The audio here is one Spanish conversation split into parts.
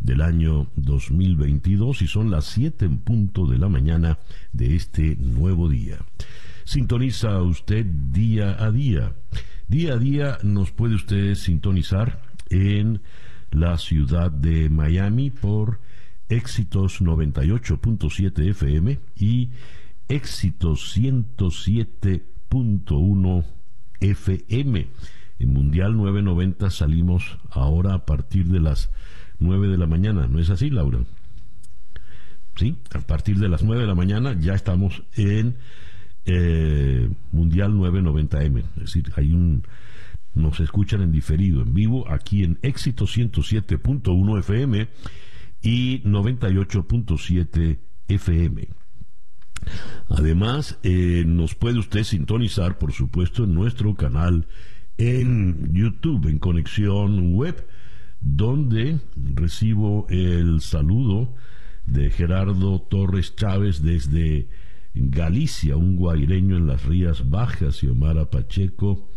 del año 2022 y son las 7 en punto de la mañana de este nuevo día. Sintoniza usted día a día. Día a día nos puede usted sintonizar en la ciudad de Miami por éxitos 98.7 FM y éxitos 107.1 FM. En Mundial 990 salimos ahora a partir de las 9 de la mañana. ¿No es así, Laura? Sí, a partir de las 9 de la mañana ya estamos en eh, Mundial 990M. Es decir, hay un nos escuchan en diferido, en vivo, aquí en Éxito 107.1 FM y 98.7 FM. Además, eh, nos puede usted sintonizar, por supuesto, en nuestro canal en YouTube, en Conexión Web donde recibo el saludo de Gerardo Torres Chávez desde Galicia, un guaireño en las Rías Bajas, y Omar Pacheco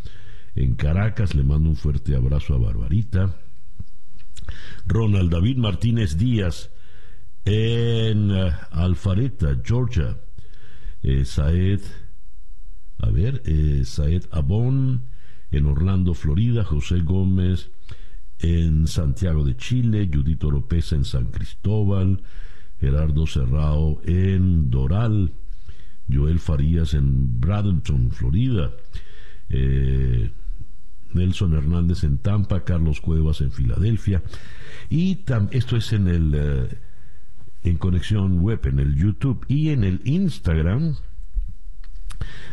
en Caracas, le mando un fuerte abrazo a Barbarita. Ronald David Martínez Díaz en eh, Alfareta, Georgia. Eh, Saed, a ver, eh, Saed Abón en Orlando, Florida. José Gómez en Santiago de Chile, Judito Oropesa en San Cristóbal, Gerardo Serrao en Doral, Joel Farías en Bradenton, Florida, eh, Nelson Hernández en Tampa, Carlos Cuevas en Filadelfia. Y esto es en el eh, en conexión web, en el YouTube y en el Instagram.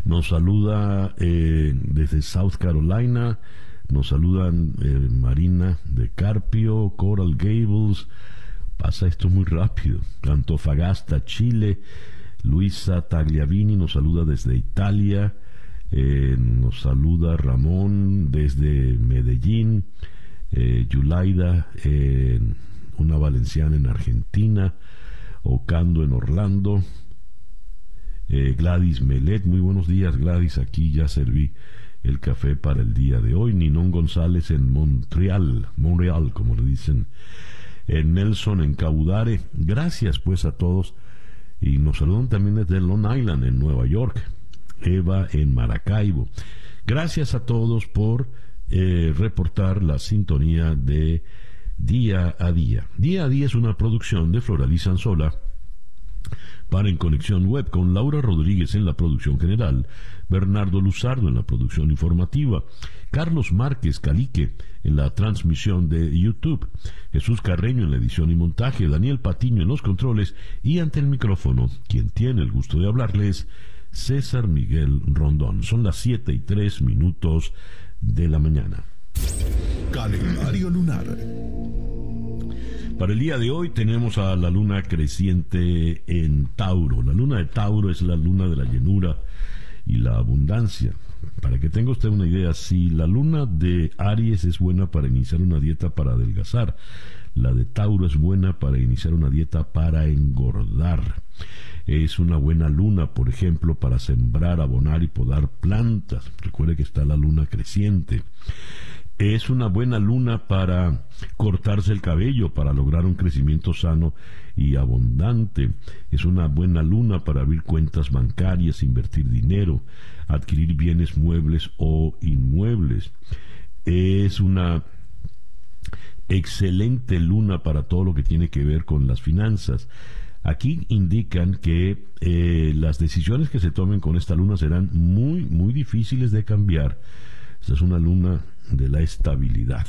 Nos saluda eh, desde South Carolina nos saludan eh, Marina de Carpio, Coral Gables. Pasa esto muy rápido. Antofagasta, Chile. Luisa Tagliavini nos saluda desde Italia. Eh, nos saluda Ramón desde Medellín. Eh, Yulaida, una valenciana en Argentina. Ocando en Orlando. Gladys Melet, muy buenos días Gladys, aquí ya serví el café para el día de hoy. Ninón González en Montreal, Montreal, como le dicen. En Nelson en Caudare. Gracias pues a todos. Y nos saludan también desde Long Island, en Nueva York. Eva en Maracaibo. Gracias a todos por eh, reportar la sintonía de Día a Día. Día a Día es una producción de Floraliza Anzola para En Conexión Web con Laura Rodríguez en la producción general, Bernardo Luzardo en la producción informativa, Carlos Márquez Calique en la transmisión de YouTube, Jesús Carreño en la edición y montaje, Daniel Patiño en los controles y ante el micrófono, quien tiene el gusto de hablarles, César Miguel Rondón. Son las siete y tres minutos de la mañana. Calendario lunar. Para el día de hoy tenemos a la luna creciente en Tauro. La luna de Tauro es la luna de la llenura y la abundancia. Para que tenga usted una idea, si la luna de Aries es buena para iniciar una dieta para adelgazar, la de Tauro es buena para iniciar una dieta para engordar. Es una buena luna, por ejemplo, para sembrar, abonar y podar plantas. Recuerde que está la luna creciente. Es una buena luna para cortarse el cabello, para lograr un crecimiento sano y abundante. Es una buena luna para abrir cuentas bancarias, invertir dinero, adquirir bienes muebles o inmuebles. Es una excelente luna para todo lo que tiene que ver con las finanzas. Aquí indican que eh, las decisiones que se tomen con esta luna serán muy, muy difíciles de cambiar. Esta es una luna de la estabilidad.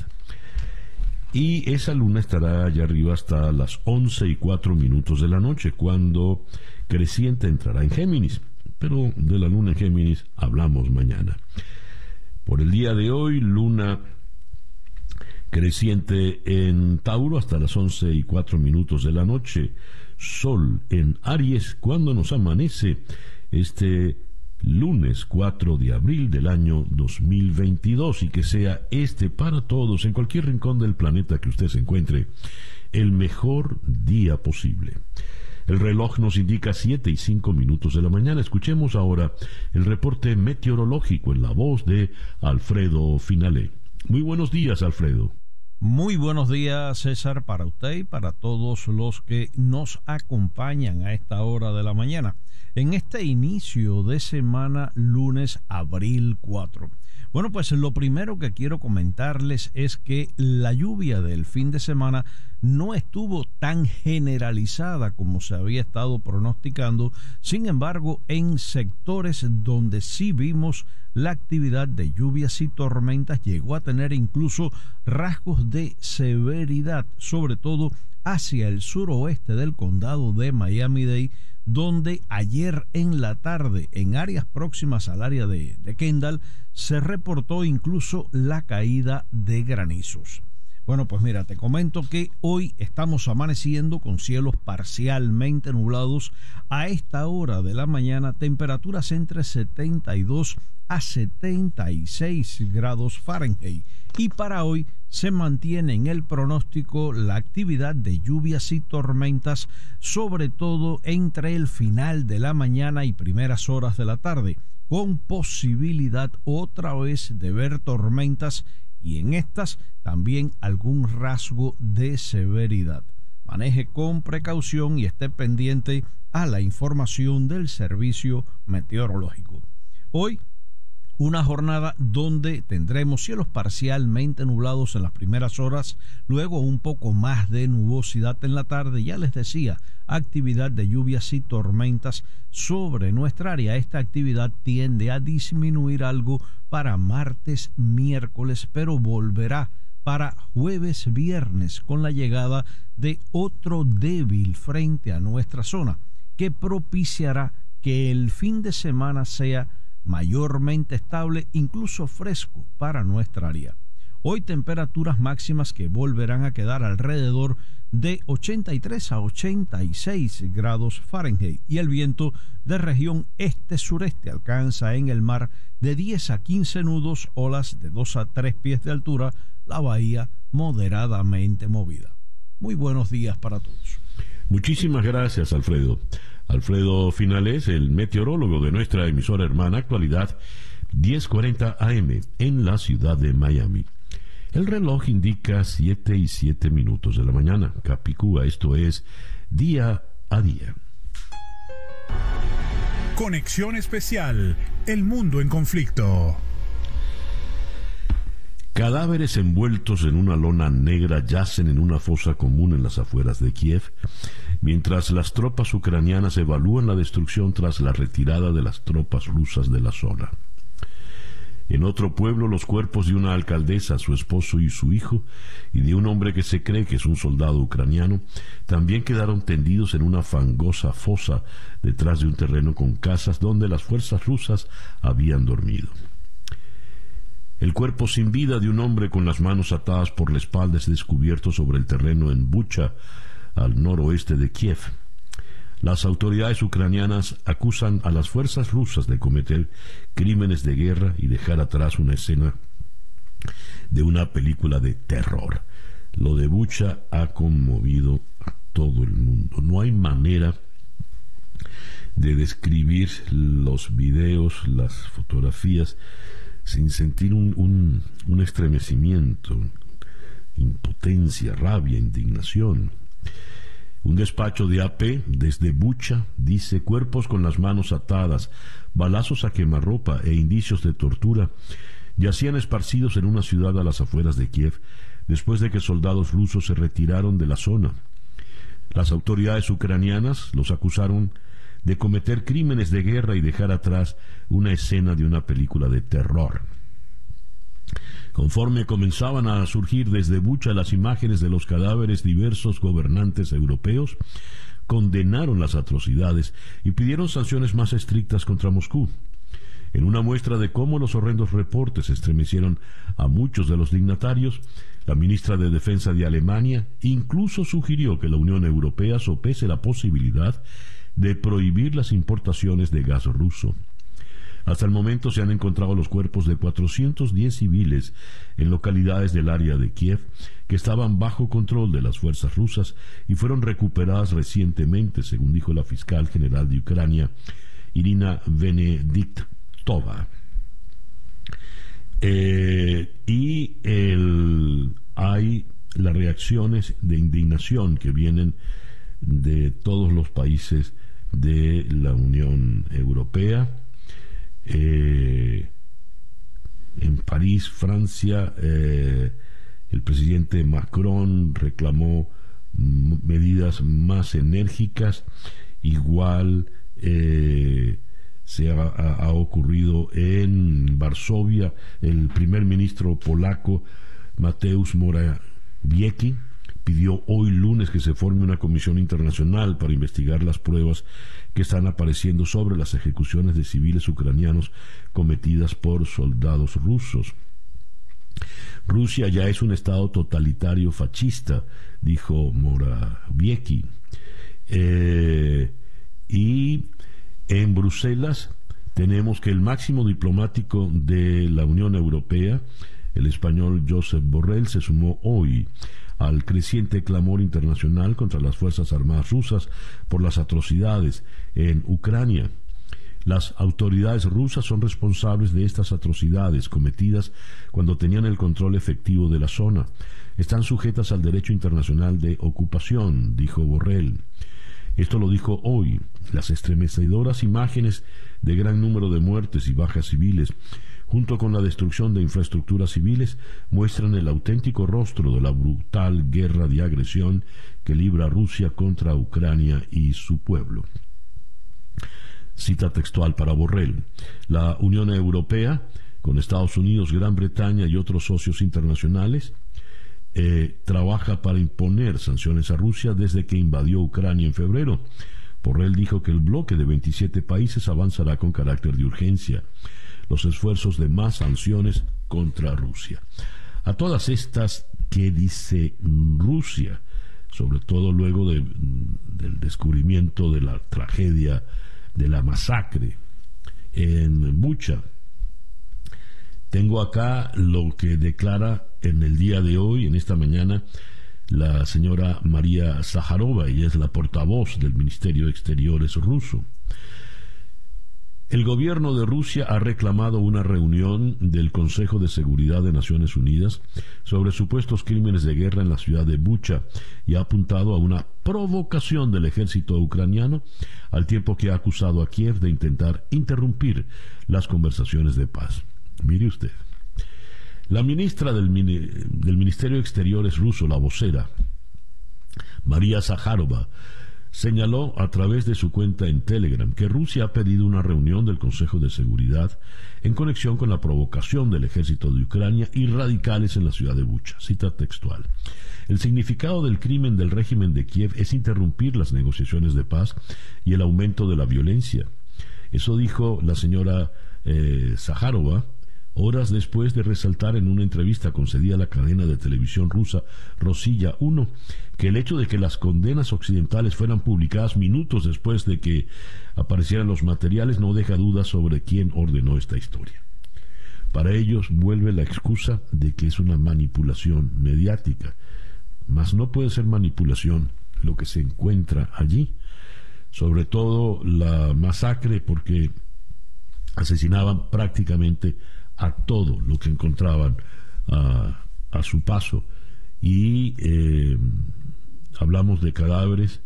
Y esa luna estará allá arriba hasta las 11 y 4 minutos de la noche, cuando creciente entrará en Géminis. Pero de la luna en Géminis hablamos mañana. Por el día de hoy, luna creciente en Tauro hasta las 11 y 4 minutos de la noche. sol en Aries cuando nos amanece este lunes 4 de abril del año 2022 y que sea este para todos en cualquier rincón del planeta que usted se encuentre el mejor día posible. El reloj nos indica 7 y 5 minutos de la mañana. Escuchemos ahora el reporte meteorológico en la voz de Alfredo Finalé. Muy buenos días, Alfredo. Muy buenos días, César, para usted y para todos los que nos acompañan a esta hora de la mañana, en este inicio de semana, lunes, abril 4. Bueno, pues lo primero que quiero comentarles es que la lluvia del fin de semana no estuvo tan generalizada como se había estado pronosticando. Sin embargo, en sectores donde sí vimos la actividad de lluvias y tormentas llegó a tener incluso rasgos de severidad, sobre todo hacia el suroeste del condado de Miami-Dade donde ayer en la tarde, en áreas próximas al área de, Kendall, se reportó incluso la caída de granizos. Bueno, pues mira, te comento que hoy estamos amaneciendo con cielos parcialmente nublados. A esta hora de la mañana, temperaturas entre 72 a 76 grados Fahrenheit. Y para hoy se mantiene en el pronóstico la actividad de lluvias y tormentas, sobre todo entre el final de la mañana y primeras horas de la tarde, con posibilidad otra vez de ver tormentas y en estas también algún rasgo de severidad. Maneje con precaución y esté pendiente a la información del servicio meteorológico. Hoy una jornada donde tendremos cielos parcialmente nublados en las primeras horas, luego un poco más de nubosidad en la tarde, ya les decía, actividad de lluvias y tormentas sobre nuestra área. Esta actividad tiende a disminuir algo para martes, miércoles, pero volverá para jueves, viernes con la llegada de otro débil frente a nuestra zona que propiciará que el fin de semana sea mayormente estable, incluso fresco para nuestra área. Hoy temperaturas máximas que volverán a quedar alrededor de 83 a 86 grados Fahrenheit y el viento de región este-sureste alcanza en el mar de 10 a 15 nudos, olas de 2 a 3 pies de altura, la bahía moderadamente movida. Muy buenos días para todos. Muchísimas gracias, Alfredo. Alfredo Finales, el meteorólogo de nuestra emisora hermana Actualidad 1040 AM en la ciudad de Miami. El reloj indica 7 y 7 minutos de la mañana. Capicúa, esto es día a día. Conexión especial, el mundo en conflicto. Cadáveres envueltos en una lona negra yacen en una fosa común en las afueras de Kiev, mientras las tropas ucranianas evalúan la destrucción tras la retirada de las tropas rusas de la zona. En otro pueblo, los cuerpos de una alcaldesa, su esposo y su hijo, y de un hombre que se cree que es un soldado ucraniano, también quedaron tendidos en una fangosa fosa detrás de un terreno con casas donde las fuerzas rusas habían dormido. El cuerpo sin vida de un hombre con las manos atadas por la espalda es descubierto sobre el terreno en Bucha, al noroeste de Kiev. Las autoridades ucranianas acusan a las fuerzas rusas de cometer crímenes de guerra y dejar atrás una escena de una película de terror. Lo de Bucha ha conmovido a todo el mundo. No hay manera de describir los videos, las fotografías sin sentir un, estremecimiento, impotencia, rabia, indignación. Un despacho de AP desde Bucha dice cuerpos con las manos atadas, balazos a quemarropa e indicios de tortura yacían esparcidos en una ciudad a las afueras de Kiev después de que soldados rusos se retiraron de la zona. Las autoridades ucranianas los acusaron de cometer crímenes de guerra y dejar atrás una escena de una película de terror. Conforme comenzaban a surgir desde Bucha las imágenes de los cadáveres, diversos gobernantes europeos condenaron las atrocidades y pidieron sanciones más estrictas contra Moscú. En una muestra de cómo los horrendos reportes estremecieron a muchos de los dignatarios, la ministra de Defensa de Alemania incluso sugirió que la Unión Europea sopese la posibilidad de prohibir las importaciones de gas ruso. Hasta el momento se han encontrado los cuerpos de 410 civiles en localidades del área de Kiev que estaban bajo control de las fuerzas rusas y fueron recuperadas recientemente, según dijo la fiscal general de Ucrania, Irina Benediktova. Eh, y hay las reacciones de indignación que vienen de todos los países de la Unión Europea. Eh, en París, Francia, eh, el presidente Macron reclamó medidas más enérgicas, igual se ha, ocurrido en Varsovia. El primer ministro polaco Mateusz Morawiecki pidió hoy lunes que se forme una comisión internacional para investigar las pruebas que están apareciendo sobre las ejecuciones de civiles ucranianos cometidas por soldados rusos. Rusia ya es un estado totalitario fascista, dijo Morawiecki. Eh, y en Bruselas tenemos que el máximo diplomático de la Unión Europea, el español Josep Borrell, se sumó hoy al creciente clamor internacional contra las Fuerzas Armadas rusas por las atrocidades en Ucrania. Las autoridades rusas son responsables de estas atrocidades cometidas cuando tenían el control efectivo de la zona. Están sujetas al derecho internacional de ocupación, dijo Borrell. Esto lo dijo hoy. Las estremecedoras imágenes de gran número de muertes y bajas civiles, junto con la destrucción de infraestructuras civiles, muestran el auténtico rostro de la brutal guerra de agresión que libra Rusia contra Ucrania y su pueblo. Cita textual para Borrell. La Unión Europea, con Estados Unidos, Gran Bretaña y otros socios internacionales, eh, trabaja para imponer sanciones a Rusia desde que invadió Ucrania en febrero. Porrell dijo que el bloque de 27 países avanzará con carácter de urgencia los esfuerzos de más sanciones contra Rusia. A todas estas, ¿qué dice Rusia? Sobre todo luego del descubrimiento de la tragedia, de la masacre en Bucha. Tengo acá lo que declara en el día de hoy, en esta mañana, la señora María Zaharova, y es la portavoz del Ministerio de Exteriores ruso. El gobierno de Rusia ha reclamado una reunión del Consejo de Seguridad de Naciones Unidas sobre supuestos crímenes de guerra en la ciudad de Bucha y ha apuntado a una provocación del ejército ucraniano al tiempo que ha acusado a Kiev de intentar interrumpir las conversaciones de paz. Mire usted. La ministra del, Ministerio de Exteriores ruso, la vocera, María Zaharova, señaló a través de su cuenta en Telegram que Rusia ha pedido una reunión del Consejo de Seguridad en conexión con la provocación del ejército de Ucrania y radicales en la ciudad de Bucha. Cita textual. El significado del crimen del régimen de Kiev es interrumpir las negociaciones de paz y el aumento de la violencia. Eso dijo la señora eh, horas después de resaltar en una entrevista concedida a la cadena de televisión rusa Rosilla 1 que el hecho de que las condenas occidentales fueran publicadas minutos después de que aparecieran los materiales no deja dudas sobre quién ordenó esta historia. Para ellos vuelve la excusa de que es una manipulación mediática, mas no puede ser manipulación lo que se encuentra allí, sobre todo la masacre porque asesinaban prácticamente a todo lo que encontraban a, su paso. Y eh, hablamos de cadáveres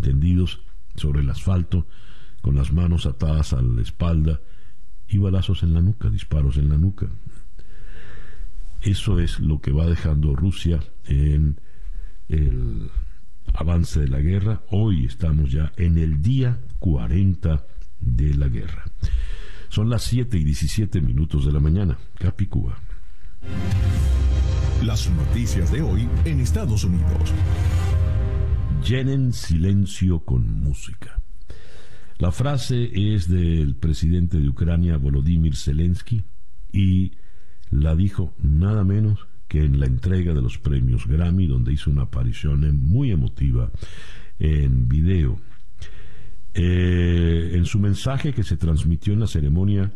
tendidos sobre el asfalto, con las manos atadas a la espalda y balazos en la nuca, disparos en la nuca. Eso es lo que va dejando Rusia en el avance de la guerra. Hoy estamos ya en el día 40 de la guerra. Son las 7 y 17 minutos de la mañana. Capicúa. Las noticias de hoy en Estados Unidos. Llenen silencio con música. La frase es del presidente de Ucrania, Volodymyr Zelensky, y la dijo nada menos que en la entrega de los premios Grammy, donde hizo una aparición muy emotiva en video. Eh, en su mensaje que se transmitió en la ceremonia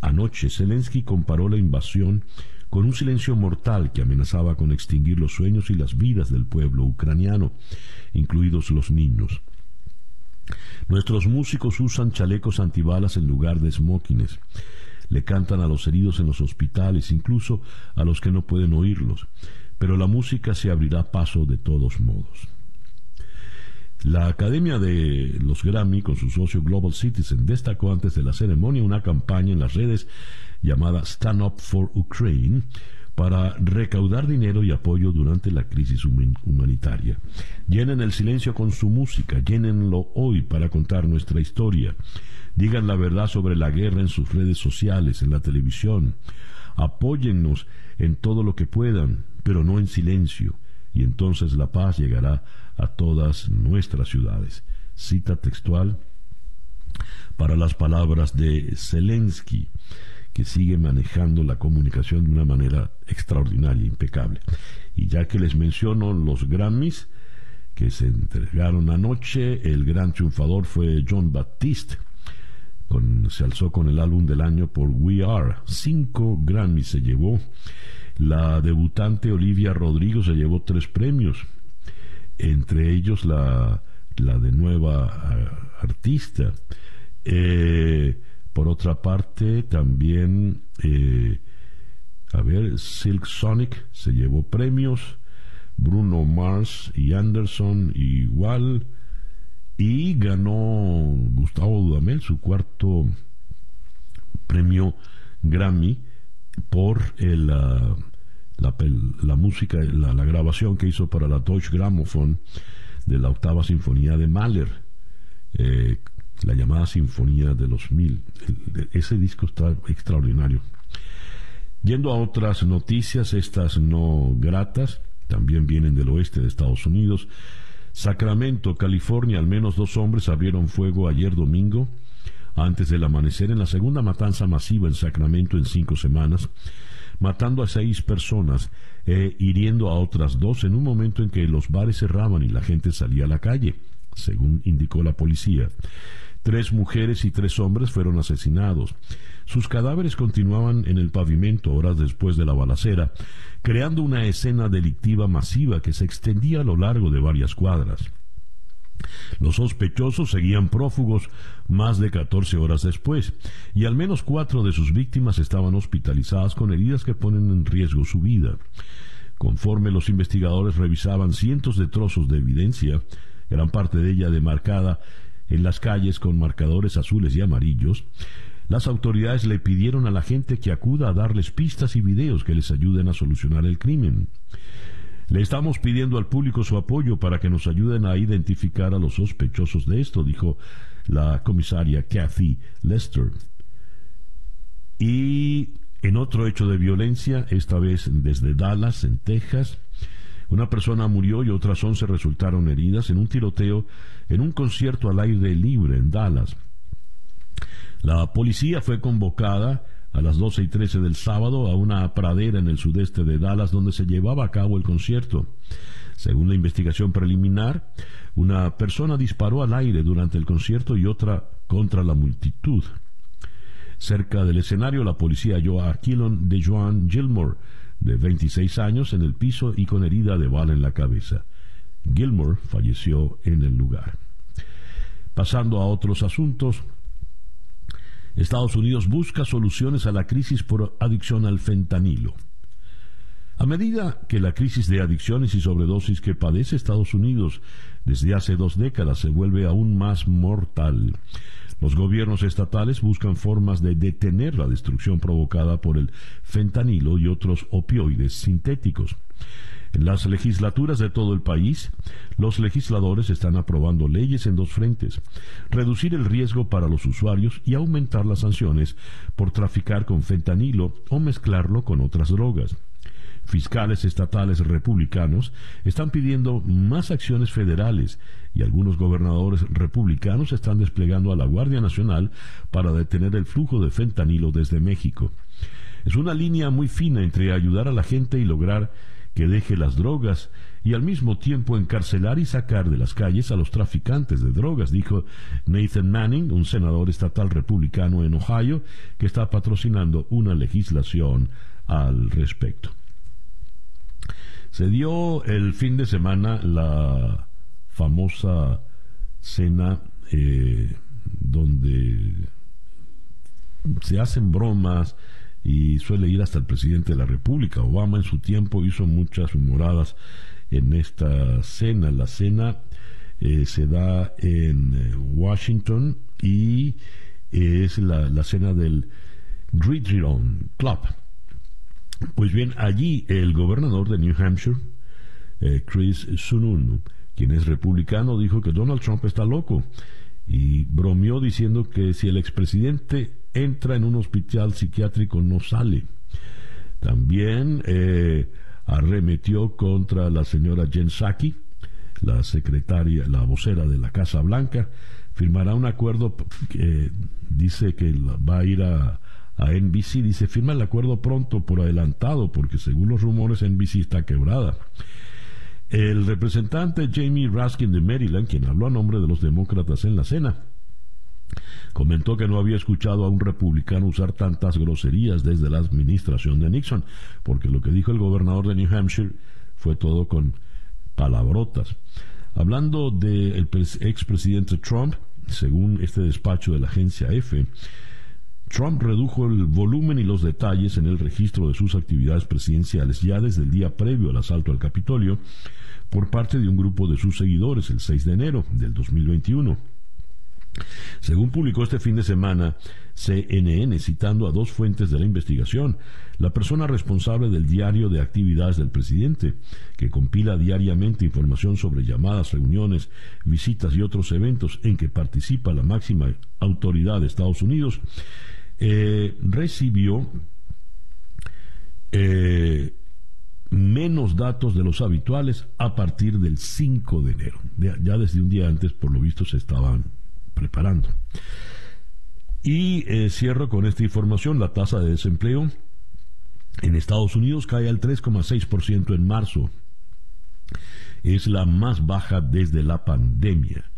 anoche, Zelensky comparó la invasión con un silencio mortal que amenazaba con extinguir los sueños y las vidas del pueblo ucraniano, incluidos los niños. Nuestros músicos usan chalecos antibalas en lugar de smokines. Le cantan a los heridos en los hospitales, incluso a los que no pueden oírlos. Pero la música se abrirá paso de todos modos. La Academia de los Grammy, con su socio Global Citizen, destacó antes de la ceremonia una campaña en las redes llamada Stand Up for Ukraine para recaudar dinero y apoyo durante la crisis humanitaria. Llenen el silencio con su música, llénenlo hoy para contar nuestra historia. Digan la verdad sobre la guerra en sus redes sociales, en la televisión. Apóyennos en todo lo que puedan, pero no en silencio, y entonces la paz llegará a todas nuestras ciudades. Cita textual para las palabras de Zelensky, que sigue manejando la comunicación de una manera extraordinaria, impecable. Y ya que les menciono los Grammys que se entregaron anoche, el gran triunfador fue John Baptiste. se alzó con el álbum del año por We Are. Cinco Grammys se llevó. La debutante Olivia Rodrigo se llevó tres premios entre ellos la, de nueva artista. Eh, por otra parte, también, eh, a ver, Silk Sonic se llevó premios, Bruno Mars y Anderson igual, y ganó Gustavo Dudamel su cuarto premio Grammy por el... Ah, la, música, la, grabación que hizo para la Deutsche Grammophon de la octava sinfonía de Mahler, eh, la llamada Sinfonía de los Mil. ese disco está extraordinario. Yendo a otras noticias, estas no gratas, también vienen del oeste de Estados Unidos. Sacramento, California, al menos dos hombres abrieron fuego ayer domingo, antes del amanecer, en la segunda matanza masiva en Sacramento en cinco semanas matando a seis personas e hiriendo a otras dos en un momento en que los bares cerraban y la gente salía a la calle, según indicó la policía. Tres mujeres y tres hombres fueron asesinados. Sus cadáveres continuaban en el pavimento horas después de la balacera, creando una escena delictiva masiva que se extendía a lo largo de varias cuadras. Los sospechosos seguían prófugos más de 14 horas después, y al menos cuatro de sus víctimas estaban hospitalizadas con heridas que ponen en riesgo su vida. Conforme los investigadores revisaban cientos de trozos de evidencia, gran parte de ella demarcada en las calles con marcadores azules y amarillos, las autoridades le pidieron a la gente que acuda a darles pistas y videos que les ayuden a solucionar el crimen. Le estamos pidiendo al público su apoyo para que nos ayuden a identificar a los sospechosos de esto, dijo la comisaria Kathy Lester. Y en otro hecho de violencia, esta vez desde Dallas, en Texas, una persona murió y otras once resultaron heridas en un tiroteo en un concierto al aire libre en Dallas. La policía fue convocada a las 12 y 13 del sábado a una pradera en el sudeste de Dallas donde se llevaba a cabo el concierto. Según la investigación preliminar, una persona disparó al aire durante el concierto y otra contra la multitud. Cerca del escenario, la policía halló a Killon de Joan Gilmore, de 26 años, en el piso y con herida de bala en la cabeza. Gilmore falleció en el lugar. Pasando a otros asuntos, Estados Unidos busca soluciones a la crisis por adicción al fentanilo. A medida que la crisis de adicciones y sobredosis que padece Estados Unidos desde hace dos décadas se vuelve aún más mortal, los gobiernos estatales buscan formas de detener la destrucción provocada por el fentanilo y otros opioides sintéticos. En las legislaturas de todo el país, los legisladores están aprobando leyes en dos frentes, reducir el riesgo para los usuarios y aumentar las sanciones por traficar con fentanilo o mezclarlo con otras drogas. Fiscales estatales republicanos están pidiendo más acciones federales y algunos gobernadores republicanos están desplegando a la Guardia Nacional para detener el flujo de fentanilo desde México. Es una línea muy fina entre ayudar a la gente y lograr que deje las drogas y al mismo tiempo encarcelar y sacar de las calles a los traficantes de drogas, dijo Nathan Manning, un senador estatal republicano en Ohio, que está patrocinando una legislación al respecto. Se dio el fin de semana la famosa cena eh, donde se hacen bromas y suele ir hasta el presidente de la República. Obama en su tiempo hizo muchas humoradas en esta cena. La cena eh, se da en eh, Washington y es la, cena del Gridiron Club. Pues bien, allí el gobernador de New Hampshire, eh, Chris Sununu, quien es republicano, dijo que Donald Trump está loco y bromeó diciendo que si el expresidente entra en un hospital psiquiátrico no sale. También eh, arremetió contra la señora Jen Psaki, la secretaria, la vocera de la Casa Blanca, firmará un acuerdo que dice que va a ir a NBC, dice firma el acuerdo pronto por adelantado, porque según los rumores NBC está quebrada. El representante Jamie Raskin de Maryland, quien habló a nombre de los demócratas en la cena, comentó que no había escuchado a un republicano usar tantas groserías desde la administración de Nixon, porque lo que dijo el gobernador de New Hampshire fue todo con palabrotas. Hablando del expresidente Trump, según este despacho de la agencia EFE, Trump redujo el volumen y los detalles en el registro de sus actividades presidenciales ya desde el día previo al asalto al Capitolio por parte de un grupo de sus seguidores el 6 de enero del 2021. Según publicó este fin de semana CNN, citando a dos fuentes de la investigación, la persona responsable del diario de actividades del presidente, que compila diariamente información sobre llamadas, reuniones, visitas y otros eventos en que participa la máxima autoridad de Estados Unidos, eh, recibió eh, menos datos de los habituales a partir del 5 de enero. Ya desde un día antes, por lo visto, se estaban preparando. Y eh, cierro con esta información. La tasa de desempleo en Estados Unidos cae al 3,6% en marzo. Es la más baja desde la pandemia.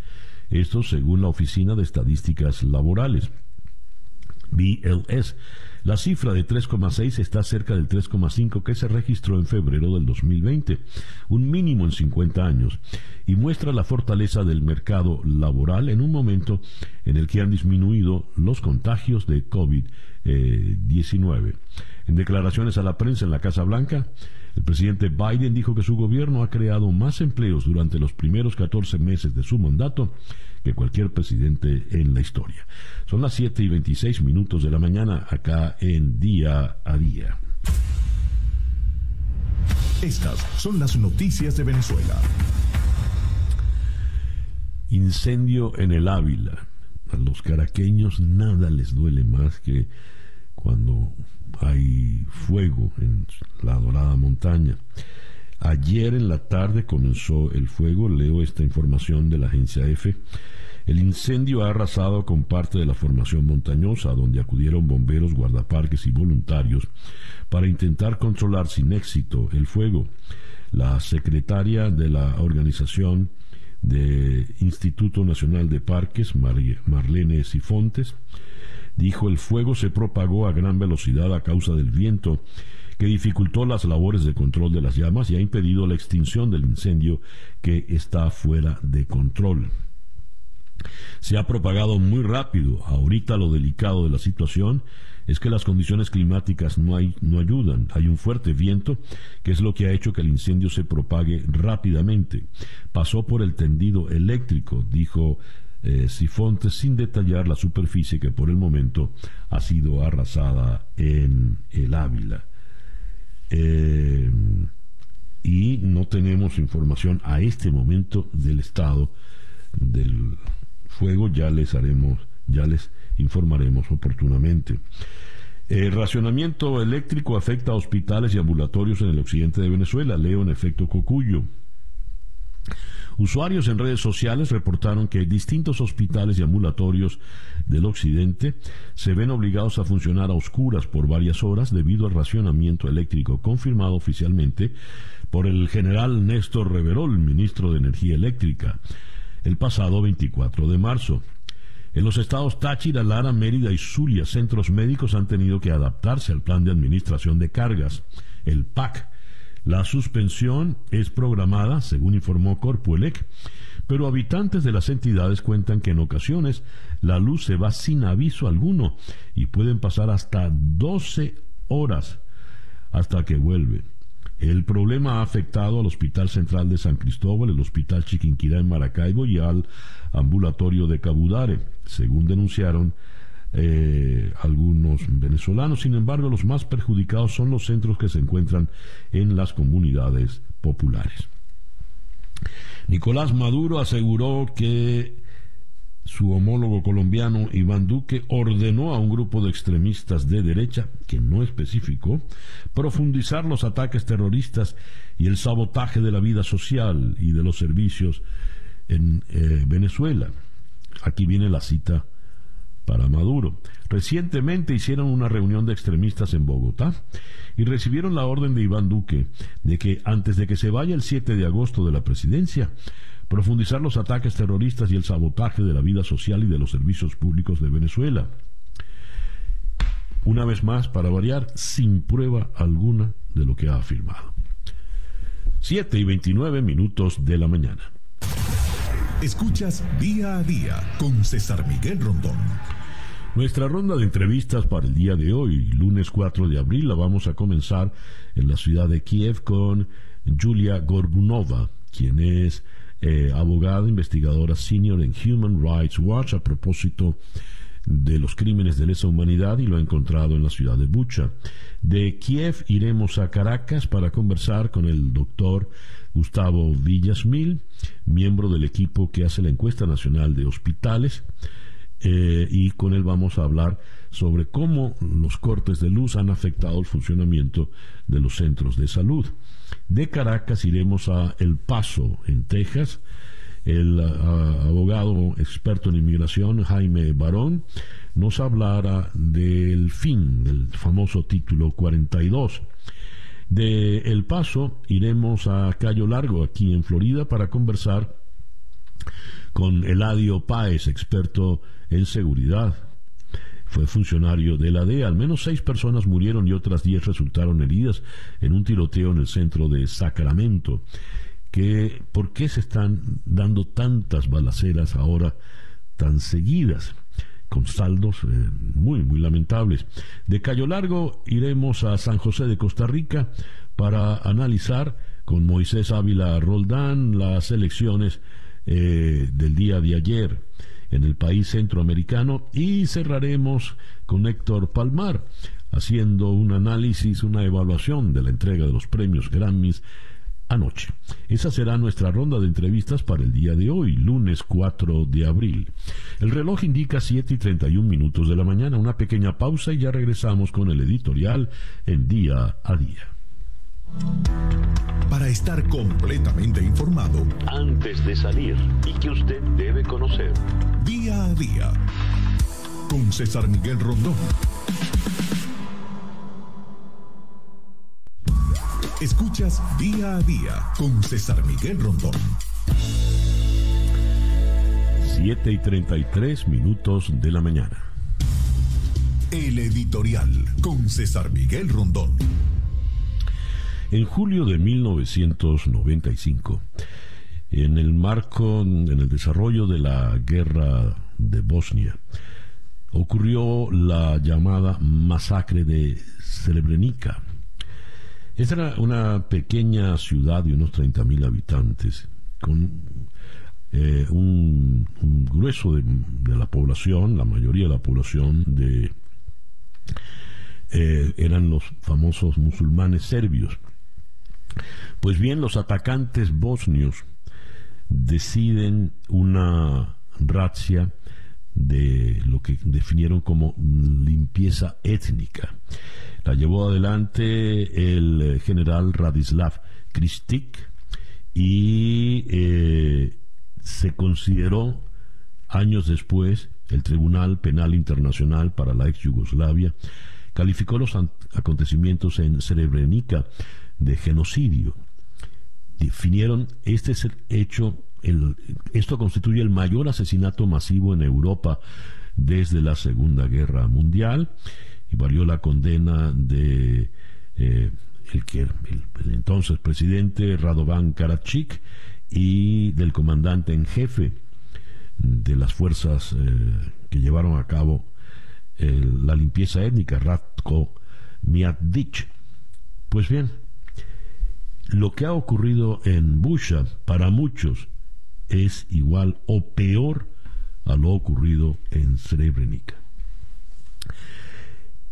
Esto según la Oficina de Estadísticas Laborales. BLS. La cifra de 3,6 está cerca del 3,5 que se registró en febrero del 2020, un mínimo en 50 años, y muestra la fortaleza del mercado laboral en un momento en el que han disminuido los contagios de COVID-19. En declaraciones a la prensa en la Casa Blanca, el presidente Biden dijo que su gobierno ha creado más empleos durante los primeros 14 meses de su mandato que cualquier presidente en la historia. Son las 7 y 26 minutos de la mañana acá en Día a Día. Estas son las noticias de Venezuela. Incendio en el Ávila. A los caraqueños nada les duele más que cuando hay fuego en la dorada montaña. Ayer en la tarde comenzó el fuego, leo esta información de la agencia EFE. El incendio ha arrasado con parte de la formación montañosa, donde acudieron bomberos, guardaparques y voluntarios para intentar controlar sin éxito el fuego. La secretaria de la organización del Instituto Nacional de Parques, Marlene Sifontes, dijo el fuego se propagó a gran velocidad a causa del viento que dificultó las labores de control de las llamas y ha impedido la extinción del incendio que está fuera de control. Se ha propagado muy rápido. Ahorita lo delicado de la situación es que las condiciones climáticas no, ayudan. Hay un fuerte viento que es lo que ha hecho que el incendio se propague rápidamente. Pasó por el tendido eléctrico, dijo eh, Sifontes, sin detallar la superficie que por el momento ha sido arrasada en el Ávila. Eh, y no tenemos información a este momento del estado del fuego, ya les haremos, ya les informaremos oportunamente. El racionamiento eléctrico afecta a hospitales y ambulatorios en el occidente de Venezuela. Leo en efecto Cocuyo. Usuarios en redes sociales reportaron que distintos hospitales y ambulatorios del occidente se ven obligados a funcionar a oscuras por varias horas debido al racionamiento eléctrico confirmado oficialmente por el general Néstor Reverol, ministro de Energía Eléctrica, el pasado 24 de marzo. En los estados Táchira, Lara, Mérida y Zulia, centros médicos han tenido que adaptarse al plan de administración de cargas, el PAC, la suspensión es programada, según informó Corpuelec, pero habitantes de las entidades cuentan que en ocasiones la luz se va sin aviso alguno y pueden pasar hasta 12 horas hasta que vuelve. El problema ha afectado al Hospital Central de San Cristóbal, el Hospital Chiquinquirá en Maracaibo y al ambulatorio de Cabudare, según denunciaron eh, algunos venezolanos. Sin embargo, los más perjudicados son los centros que se encuentran en las comunidades populares. Nicolás Maduro aseguró que su homólogo colombiano Iván Duque ordenó a un grupo de extremistas de derecha, que no especificó, profundizar los ataques terroristas y el sabotaje de la vida social y de los servicios en eh, Venezuela. Aquí viene la cita para Maduro. Recientemente hicieron una reunión de extremistas en Bogotá y recibieron la orden de Iván Duque de que antes de que se vaya el 7 de agosto de la presidencia, profundizar los ataques terroristas y el sabotaje de la vida social y de los servicios públicos de Venezuela. Una vez más, para variar, sin prueba alguna de lo que ha afirmado. 7 y 29 minutos de la mañana. Escuchas día a día con César Miguel Rondón. Nuestra ronda de entrevistas para el día de hoy, lunes 4 de abril, la vamos a comenzar en la ciudad de Kiev con Julia Gorbunova, quien es eh, abogada investigadora senior en Human Rights Watch a propósito de los crímenes de lesa humanidad y lo ha encontrado en la ciudad de Bucha. De Kiev iremos a Caracas para conversar con el doctor Gustavo Villasmil, miembro del equipo que hace la encuesta nacional de hospitales, eh, y con él vamos a hablar sobre cómo los cortes de luz han afectado el funcionamiento de los centros de salud. De Caracas iremos a El Paso, en Texas. El abogado experto en inmigración, Jaime Barón, nos hablará del fin del famoso título 42 de El Paso iremos a Cayo Largo, aquí en Florida, para conversar con Eladio Páez, experto en seguridad. Fue funcionario de la DEA. Al menos seis personas murieron y otras diez resultaron heridas en un tiroteo en el centro de Sacramento. Que, ¿Por qué se están dando tantas balaceras ahora tan seguidas? Con saldos eh, muy, muy lamentables. De Cayo Largo iremos a San José de Costa Rica para analizar con Moisés Ávila Roldán las elecciones eh, del día de ayer en el país centroamericano y cerraremos con Héctor Palmar haciendo un análisis, una evaluación de la entrega de los premios Grammys anoche. Esa será nuestra ronda de entrevistas para el día de hoy, lunes 4 de abril. El reloj indica 7 y 31 minutos de la mañana, una pequeña pausa y ya regresamos con el editorial en día a día. Para estar completamente informado, antes de salir y que usted debe conocer, día a día, con César Miguel Rondón. Escuchas día a día con César Miguel Rondón. 7 y 33 minutos de la mañana. El editorial con César Miguel Rondón. En julio de 1995, en el marco, en el desarrollo de la guerra de Bosnia, ocurrió la llamada masacre de Srebrenica esta era una pequeña ciudad de unos 30.000 habitantes, con eh, un, grueso de, la población, la mayoría de la población de, eh, eran los famosos musulmanes serbios. Pues bien, los atacantes bosnios deciden una razzia de lo que definieron como limpieza étnica. La llevó adelante el general Radislav Kristik y eh, se consideró años después el Tribunal Penal Internacional para la ex Yugoslavia calificó los acontecimientos en Srebrenica de genocidio. Definieron este hecho, esto constituye el mayor asesinato masivo en Europa desde la Segunda Guerra Mundial y valió la condena de eh, el, entonces presidente Radovan Karadzic y del comandante en jefe de las fuerzas eh, que llevaron a cabo la limpieza étnica, Ratko Miadic. Pues bien, lo que ha ocurrido en Busha para muchos es igual o peor a lo ocurrido en Srebrenica.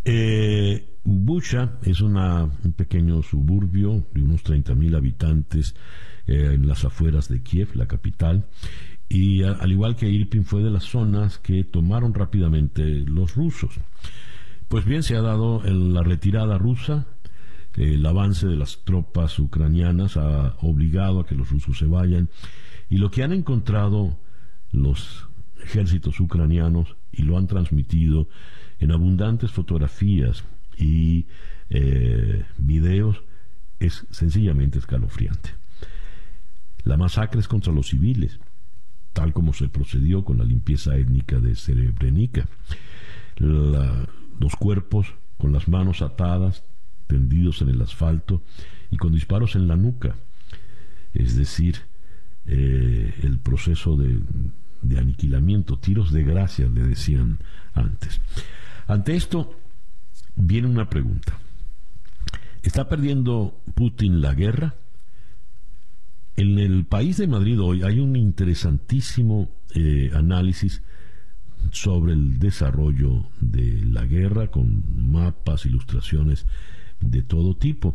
Eh, Busha es un pequeño suburbio de unos 30.000 habitantes eh, en las afueras de Kiev, la capital, y al igual que Irpin fue de las zonas que tomaron rápidamente los rusos. Pues bien, se ha dado la retirada rusa, el avance de las tropas ucranianas ha obligado a que los rusos se vayan, y lo que han encontrado los ejércitos ucranianos y lo han transmitido en abundantes fotografías y eh, videos es sencillamente escalofriante. La masacre es contra los civiles, tal como se procedió con la limpieza étnica de Srebrenica. los cuerpos con las manos atadas, tendidos en el asfalto y con disparos en la nuca, es decir, eh, el proceso de, de aniquilamiento, tiros de gracia, le decían antes. Ante esto viene una pregunta. ¿Está perdiendo Putin la guerra? En el país de Madrid hoy hay un interesantísimo eh, análisis sobre el desarrollo de la guerra con mapas, ilustraciones de todo tipo.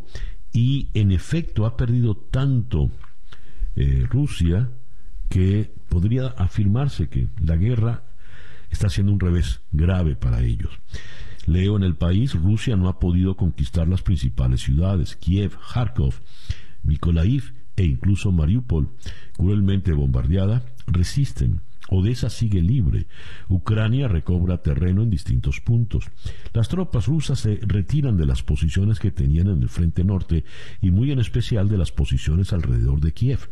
Y en efecto ha perdido tanto eh, Rusia que podría afirmarse que la guerra está siendo un revés grave para ellos. Leo en el país, Rusia no ha podido conquistar las principales ciudades, Kiev, Kharkov, Mykolaiv e incluso Mariupol, cruelmente bombardeada, resisten. Odessa sigue libre. Ucrania recobra terreno en distintos puntos. Las tropas rusas se retiran de las posiciones que tenían en el frente norte y muy en especial de las posiciones alrededor de Kiev.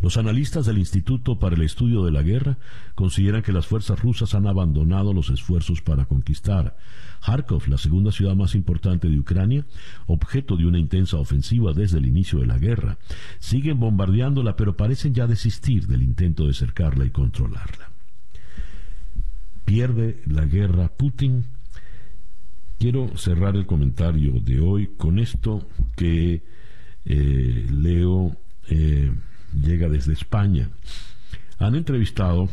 Los analistas del Instituto para el Estudio de la Guerra consideran que las fuerzas rusas han abandonado los esfuerzos para conquistar Kharkov, la segunda ciudad más importante de Ucrania, objeto de una intensa ofensiva desde el inicio de la guerra. Siguen bombardeándola, pero parecen ya desistir del intento de cercarla y controlarla. ¿Pierde la guerra Putin? Quiero cerrar el comentario de hoy con esto que eh, leo. Eh, llega desde España. Han entrevistado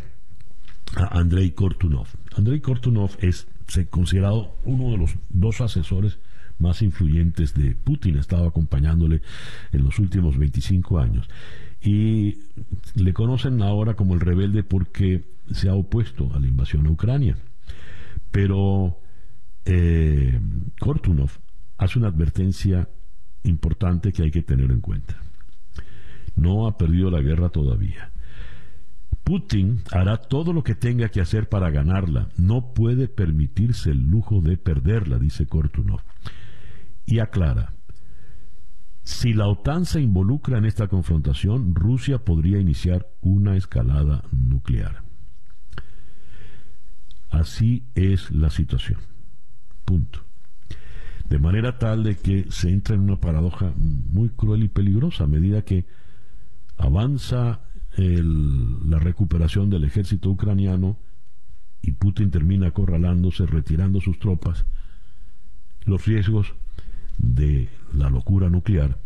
a Andrei Kortunov. Andrei Kortunov es considerado uno de los dos asesores más influyentes de Putin, ha estado acompañándole en los últimos 25 años. Y le conocen ahora como el rebelde porque se ha opuesto a la invasión a Ucrania. Pero eh, Kortunov hace una advertencia importante que hay que tener en cuenta no ha perdido la guerra todavía. Putin hará todo lo que tenga que hacer para ganarla. No puede permitirse el lujo de perderla, dice Kortunov. Y aclara, si la OTAN se involucra en esta confrontación, Rusia podría iniciar una escalada nuclear. Así es la situación. Punto. De manera tal de que se entra en una paradoja muy cruel y peligrosa a medida que avanza la recuperación del ejército ucraniano y Putin termina acorralándose, retirando sus tropas, los riesgos de la locura nuclear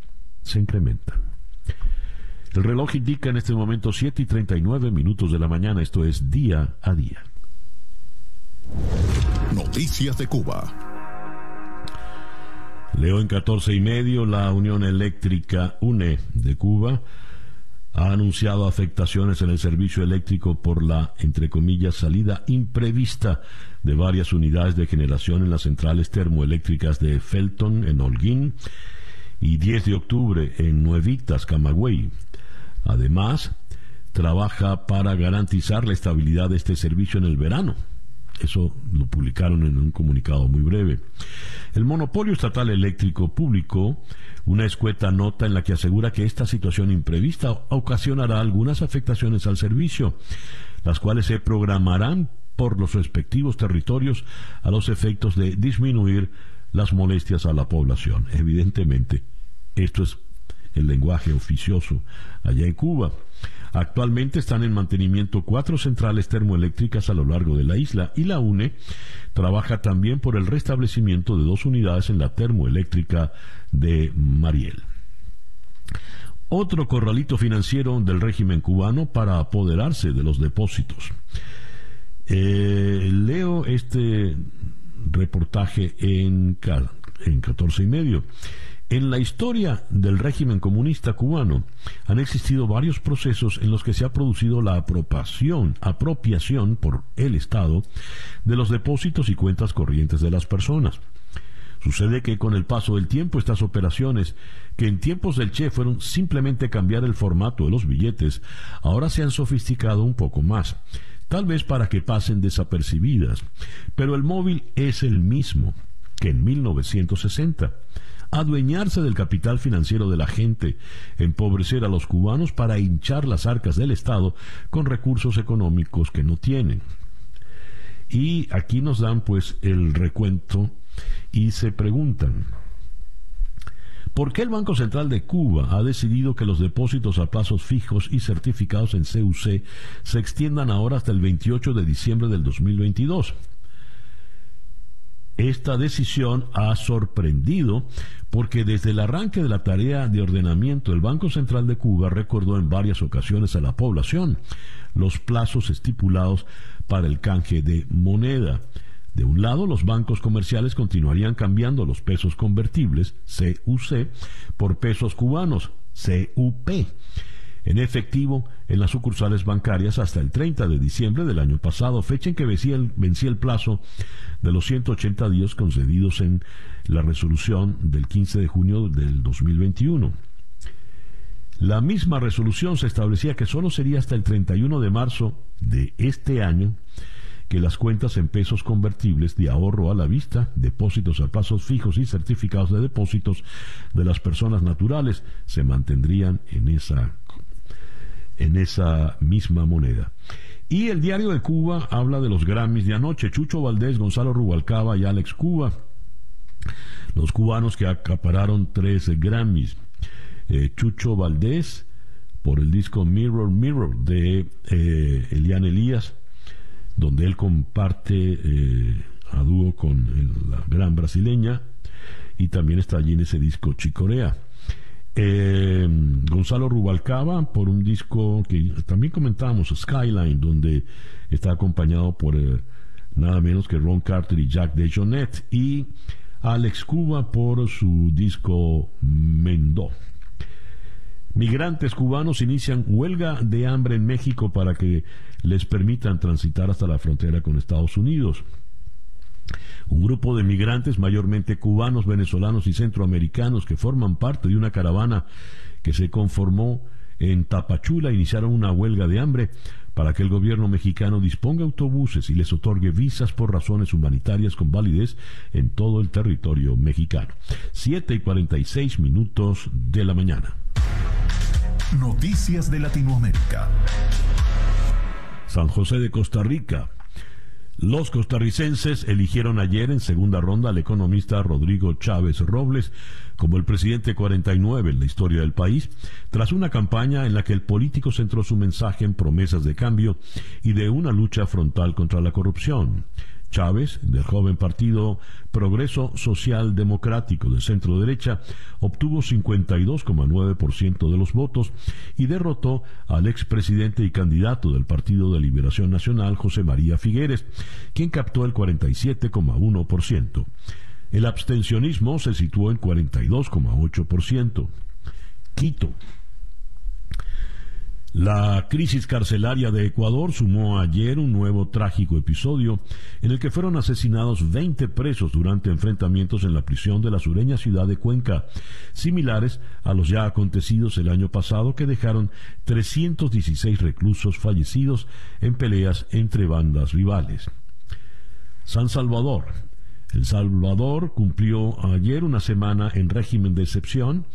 se incrementan. El reloj indica en este momento 7 y 39 minutos de la mañana, esto es día a día. Noticias de Cuba. Leo en 14 y medio, la Unión Eléctrica UNE de Cuba ha anunciado afectaciones en el servicio eléctrico por la, entre comillas, salida imprevista de varias unidades de generación en las centrales termoeléctricas de Felton, en Holguín, y 10 de octubre en Nuevitas, Camagüey. Además, trabaja para garantizar la estabilidad de este servicio en el verano. Eso lo publicaron en un comunicado muy breve. El monopolio estatal eléctrico publicó una escueta nota en la que asegura que esta situación imprevista ocasionará algunas afectaciones al servicio, las cuales se programarán por los respectivos territorios a los efectos de disminuir las molestias a la población. Evidentemente, esto es el lenguaje oficioso allá en Cuba. Actualmente están en mantenimiento cuatro centrales termoeléctricas a lo largo de la isla y la UNE trabaja también por el restablecimiento de dos unidades en la termoeléctrica de Mariel. Otro corralito financiero del régimen cubano para apoderarse de los depósitos. Eh, leo este reportaje en, en 14 y medio. En la historia del régimen comunista cubano han existido varios procesos en los que se ha producido la apropiación, apropiación por el Estado de los depósitos y cuentas corrientes de las personas. Sucede que con el paso del tiempo estas operaciones, que en tiempos del Che fueron simplemente cambiar el formato de los billetes, ahora se han sofisticado un poco más, tal vez para que pasen desapercibidas, pero el móvil es el mismo que en 1960 adueñarse del capital financiero de la gente, empobrecer a los cubanos para hinchar las arcas del Estado con recursos económicos que no tienen. Y aquí nos dan pues el recuento y se preguntan, ¿Por qué el Banco Central de Cuba ha decidido que los depósitos a plazos fijos y certificados en CUC se extiendan ahora hasta el 28 de diciembre del 2022? Esta decisión ha sorprendido porque desde el arranque de la tarea de ordenamiento el Banco Central de Cuba recordó en varias ocasiones a la población los plazos estipulados para el canje de moneda. De un lado, los bancos comerciales continuarían cambiando los pesos convertibles, CUC, por pesos cubanos, CUP en efectivo en las sucursales bancarias hasta el 30 de diciembre del año pasado, fecha en que vencía el, el plazo de los 180 días concedidos en la resolución del 15 de junio del 2021. La misma resolución se establecía que solo sería hasta el 31 de marzo de este año que las cuentas en pesos convertibles de ahorro a la vista, depósitos a plazos fijos y certificados de depósitos de las personas naturales se mantendrían en esa en esa misma moneda. Y el diario de Cuba habla de los Grammys de anoche. Chucho Valdés, Gonzalo Rubalcaba y Alex Cuba. Los cubanos que acapararon tres Grammys. Eh, Chucho Valdés por el disco Mirror Mirror de eh, Elian Elías, donde él comparte eh, a dúo con la gran brasileña. Y también está allí en ese disco Chicorea. Eh, Gonzalo Rubalcaba por un disco que también comentábamos, Skyline, donde está acompañado por eh, nada menos que Ron Carter y Jack DeJohnette, y Alex Cuba por su disco Mendo. Migrantes cubanos inician huelga de hambre en México para que les permitan transitar hasta la frontera con Estados Unidos. Un grupo de migrantes, mayormente cubanos, venezolanos y centroamericanos, que forman parte de una caravana que se conformó en Tapachula, iniciaron una huelga de hambre para que el gobierno mexicano disponga autobuses y les otorgue visas por razones humanitarias con validez en todo el territorio mexicano. 7 y 46 minutos de la mañana. Noticias de Latinoamérica. San José de Costa Rica los costarricenses eligieron ayer en segunda ronda al economista Rodrigo Chávez Robles como el presidente 49 en la historia del país, tras una campaña en la que el político centró su mensaje en promesas de cambio y de una lucha frontal contra la corrupción. Chávez, del joven partido Progreso Social Democrático de centro derecha, obtuvo 52,9% de los votos y derrotó al expresidente y candidato del Partido de Liberación Nacional, José María Figueres, quien captó el 47,1%. El abstencionismo se situó en 42,8%. Quito. La crisis carcelaria de Ecuador sumó ayer un nuevo trágico episodio en el que fueron asesinados 20 presos durante enfrentamientos en la prisión de la sureña ciudad de Cuenca, similares a los ya acontecidos el año pasado que dejaron 316 reclusos fallecidos en peleas entre bandas rivales. San Salvador. El Salvador cumplió ayer una semana en régimen de excepción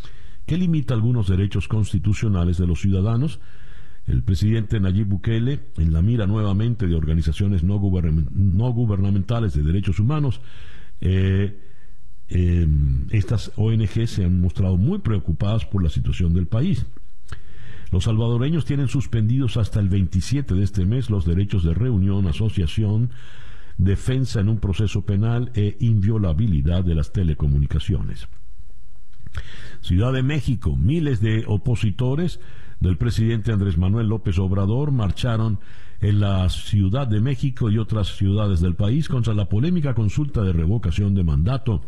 que limita algunos derechos constitucionales de los ciudadanos, el presidente Nayib Bukele, en la mira nuevamente de organizaciones no, gubernamentales de derechos humanos, eh, em, estas ONG se han mostrado muy preocupadas por la situación del país. Los salvadoreños tienen suspendidos hasta el 27 de este mes los derechos de reunión, asociación, defensa en un proceso penal e inviolabilidad de las telecomunicaciones. Ciudad de México, miles de opositores del presidente Andrés Manuel López Obrador marcharon en la Ciudad de México y otras ciudades del país contra la polémica consulta de revocación de mandato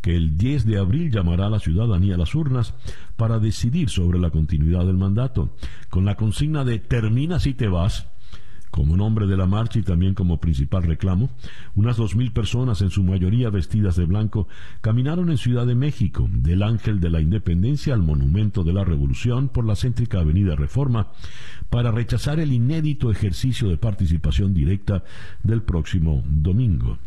que el 10 de abril llamará a la ciudadanía a las urnas para decidir sobre la continuidad del mandato, con la consigna de termina si te vas, como nombre de la marcha y también como principal reclamo, unas dos mil personas, en su mayoría vestidas de blanco, caminaron en Ciudad de México, del Ángel de la Independencia al Monumento de la Revolución por la céntrica Avenida Reforma, para rechazar el inédito ejercicio de participación directa del próximo domingo.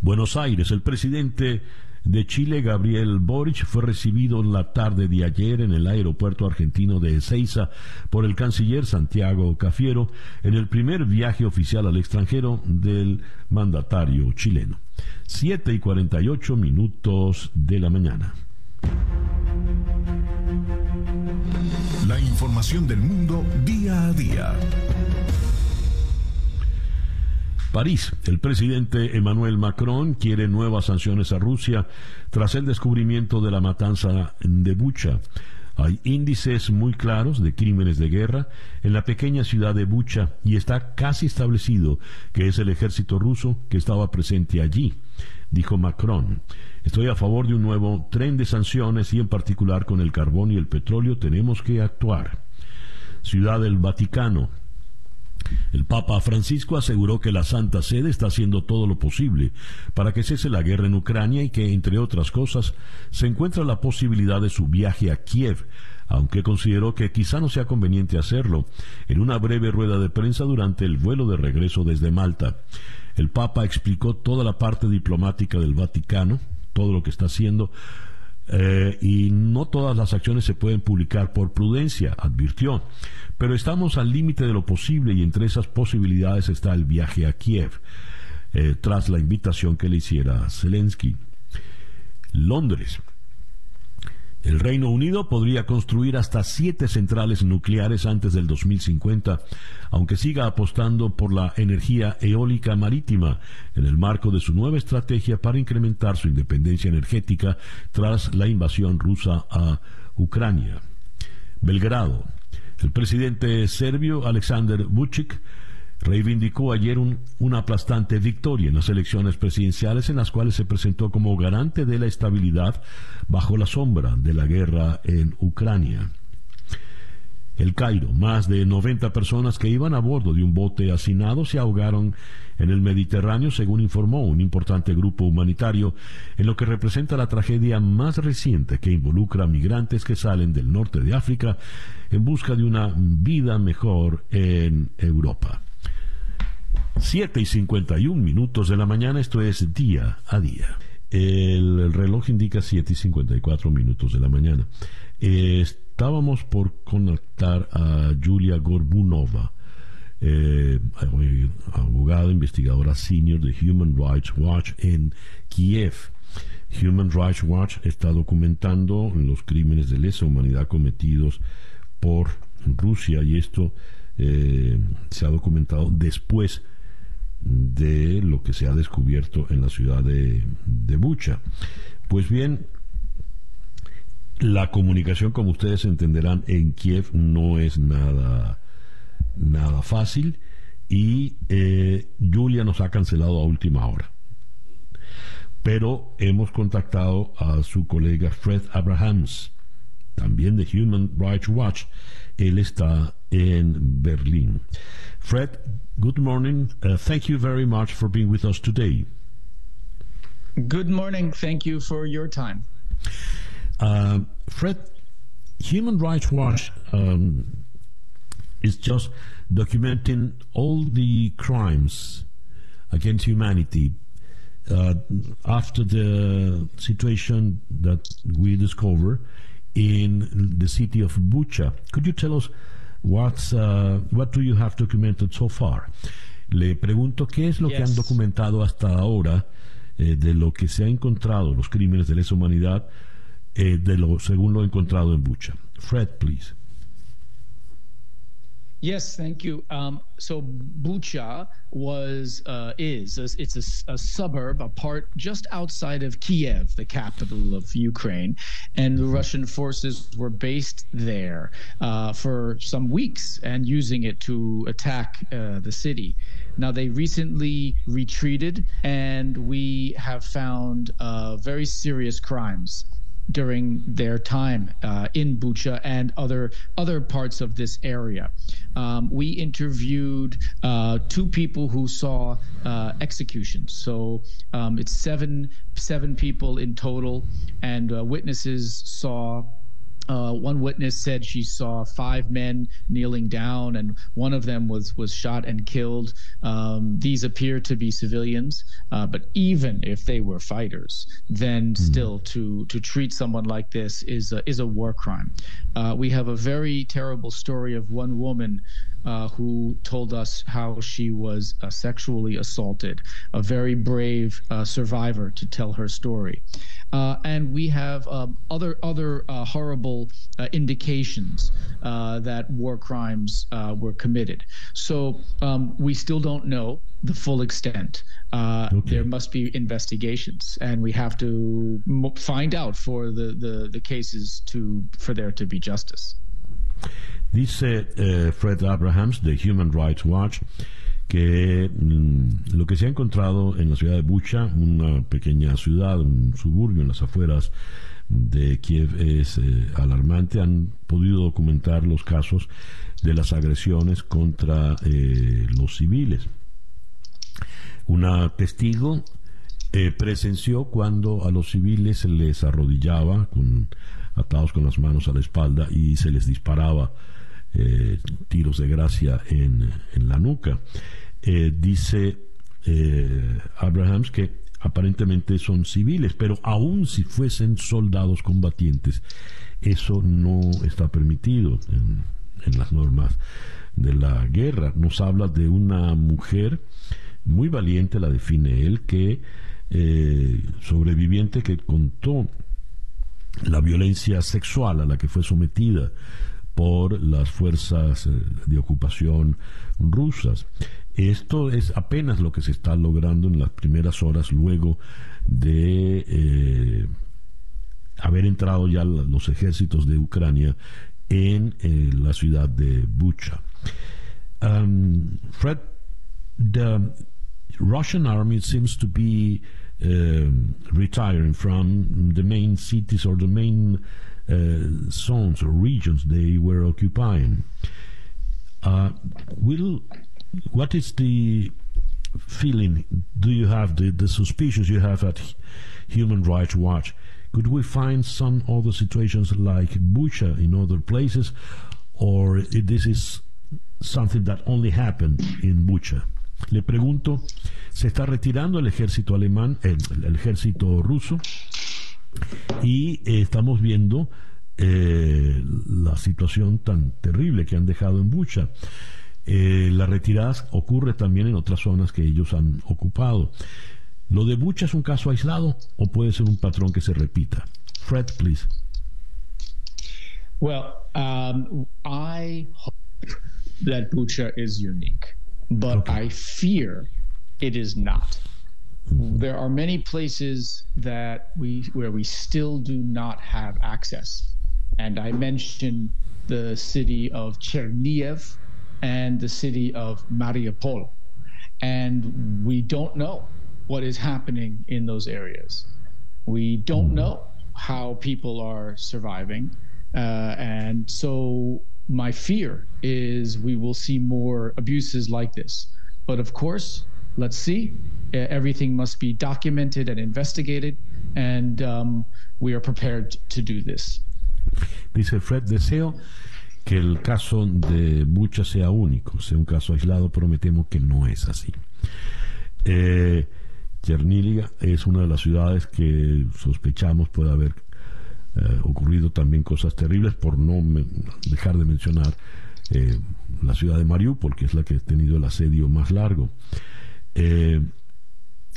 Buenos Aires, el presidente de Chile, Gabriel Boric, fue recibido la tarde de ayer en el aeropuerto argentino de Ezeiza por el canciller Santiago Cafiero en el primer viaje oficial al extranjero del mandatario chileno. Siete y cuarenta y ocho minutos de la mañana. La información del mundo día a día. París. El presidente Emmanuel Macron quiere nuevas sanciones a Rusia tras el descubrimiento de la matanza de Bucha. Hay índices muy claros de crímenes de guerra en la pequeña ciudad de Bucha y está casi establecido que es el ejército ruso que estaba presente allí, dijo Macron. Estoy a favor de un nuevo tren de sanciones y en particular con el carbón y el petróleo tenemos que actuar. Ciudad del Vaticano. El Papa Francisco aseguró que la Santa Sede está haciendo todo lo posible para que cese la guerra en Ucrania y que, entre otras cosas, se encuentra la posibilidad de su viaje a Kiev, aunque consideró que quizá no sea conveniente hacerlo, en una breve rueda de prensa durante el vuelo de regreso desde Malta. El Papa explicó toda la parte diplomática del Vaticano, todo lo que está haciendo, eh, y no todas las acciones se pueden publicar por prudencia, advirtió. Pero estamos al límite de lo posible y entre esas posibilidades está el viaje a Kiev, eh, tras la invitación que le hiciera Zelensky. Londres. El Reino Unido podría construir hasta siete centrales nucleares antes del 2050, aunque siga apostando por la energía eólica marítima en el marco de su nueva estrategia para incrementar su independencia energética tras la invasión rusa a Ucrania. Belgrado. El presidente serbio Aleksandar Vucic reivindicó ayer una aplastante victoria en las elecciones presidenciales en las cuales se presentó como garante de la estabilidad bajo la sombra de la guerra en Ucrania. El Cairo, más de 90 personas que iban a bordo de un bote hacinado se ahogaron en el Mediterráneo, según informó un importante grupo humanitario, en lo que representa la tragedia más reciente que involucra a migrantes que salen del norte de África en busca de una vida mejor en Europa. 7 y 51 minutos de la mañana, esto es día a día. El, reloj indica 7 y 54 minutos de la mañana. estábamos por conectar a Julia Gorbunova, eh, abogada investigadora senior de Human Rights Watch en Kiev. Human Rights Watch está documentando los crímenes de lesa humanidad cometidos por Rusia y esto eh, se ha documentado después de lo que se ha descubierto en la ciudad de, de Bucha. Pues bien, la comunicación, como ustedes entenderán, en Kiev no es nada, nada fácil y eh, Julia nos ha cancelado a última hora. Pero hemos contactado a su colega Fred Abrahams también de Human Rights Watch. Él está en Berlín. Fred, good morning. Uh, thank you very much for being with us today. Good morning. Thank you for your time. Uh, Fred, Human Rights Watch um, is just documenting all the crimes against humanity uh, after the situation that we discover in the city of Bucha. Could you tell us what's, uh, what do you have documented so far? Le pregunto qué es lo yes. que han documentado hasta ahora eh, de lo que se ha encontrado, los crímenes de lesa humanidad, eh, de lo, según lo encontrado en Bucha. Fred, please. Yes, thank you. Um, so Bucha was uh, is a, it's a, a, suburb, a part just outside of Kiev, the capital of Ukraine, and the Russian forces were based there uh, for some weeks and using it to attack uh, the city. Now they recently retreated, and we have found uh, very serious crimes during their time uh, in Bucha and other other parts of this area. Um, we interviewed uh, two people who saw uh, executions. So um, it's seven seven people in total, and uh, witnesses saw uh, one witness said she saw five men kneeling down, and one of them was was shot and killed. Um, these appear to be civilians, uh, but even if they were fighters, then mm-hmm. still to to treat someone like this is a, is a war crime. Uh, we have a very terrible story of one woman uh, who told us how she was uh, sexually assaulted, a very brave uh, survivor to tell her story. Uh, and we have um, other other uh, horrible uh, indications that war crimes were committed. So um, we still don't know the full extent. Okay. There must be investigations, and we have to find out for the, the, the cases to for there to be justice. Dice eh, Fred Abrahams de Human Rights Watch que mm, lo que se ha encontrado en la ciudad de Bucha, una pequeña ciudad, un suburbio en las afueras de Kiev, es eh, alarmante. Han podido documentar los casos de las agresiones contra eh, los civiles. Una testigo presenció cuando a los civiles se les arrodillaba con, atados con las manos a la espalda y se les disparaba eh, tiros de gracia en, en la nuca. Eh, dice eh, Abrahams que aparentemente son civiles, pero aun si fuesen soldados combatientes, eso no está permitido en, en las normas de la guerra. Nos habla de una mujer muy valiente, la define él, que sobreviviente que contó la violencia sexual a la que fue sometida por las fuerzas eh, de ocupación rusas. Esto es apenas lo que se está logrando en las primeras horas luego de eh, haber entrado ya los ejércitos de Ucrania en eh, la ciudad de Bucha. Um, Fred, the Russian army seems to be um, retiring from the main cities or the main uh, zones or regions they were occupying. Uh, will what is the feeling do you have the, the suspicions you have at Human Rights Watch? Could we find some other situations like Bucha in other places, or this is something that only happened in Bucha? Le pregunto, ¿se está retirando el ejército alemán, el, el ejército ruso? Y eh, estamos viendo eh, la situación tan terrible que han dejado en Bucha. Eh, la retirada ocurre también en otras zonas que ellos han ocupado. ¿Lo de Bucha es un caso aislado o puede ser un patrón que se repita? Fred, please. Well, um, I hope that Bucha is unique. but okay. I fear it is not. There are many places that we where we still do not have access, and I mentioned the city of Cherniv and the city of Mariupol, and we don't know what is happening in those areas. We don't hmm. know how people are surviving. Uh, and so my fear is we will see more abuses like this. But of course, let's see. Everything must be documented and investigated, and um, we are prepared to do this. Dice Fred Deseo que el caso de Bucha sea único, sea un caso aislado, pero me temo que no es así. Eh, es una de las ciudades que sospechamos puede haber eh, ocurrido también cosas terribles, por no dejar de mencionar eh, la ciudad de Mariupol, que es la que ha tenido el asedio más largo. Eh,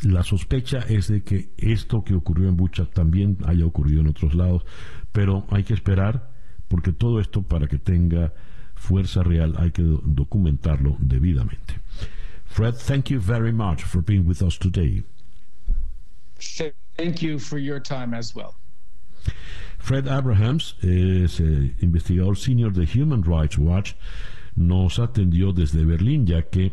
la sospecha es de que esto que ocurrió en Bucha también haya ocurrido en otros lados, pero hay que esperar porque todo esto para que tenga fuerza real hay que documentarlo debidamente. Fred, thank you very much for being with us today. Thank you for your time as well. Fred Abrahams es eh, investigador senior de Human Rights Watch. Nos atendió desde Berlín, ya que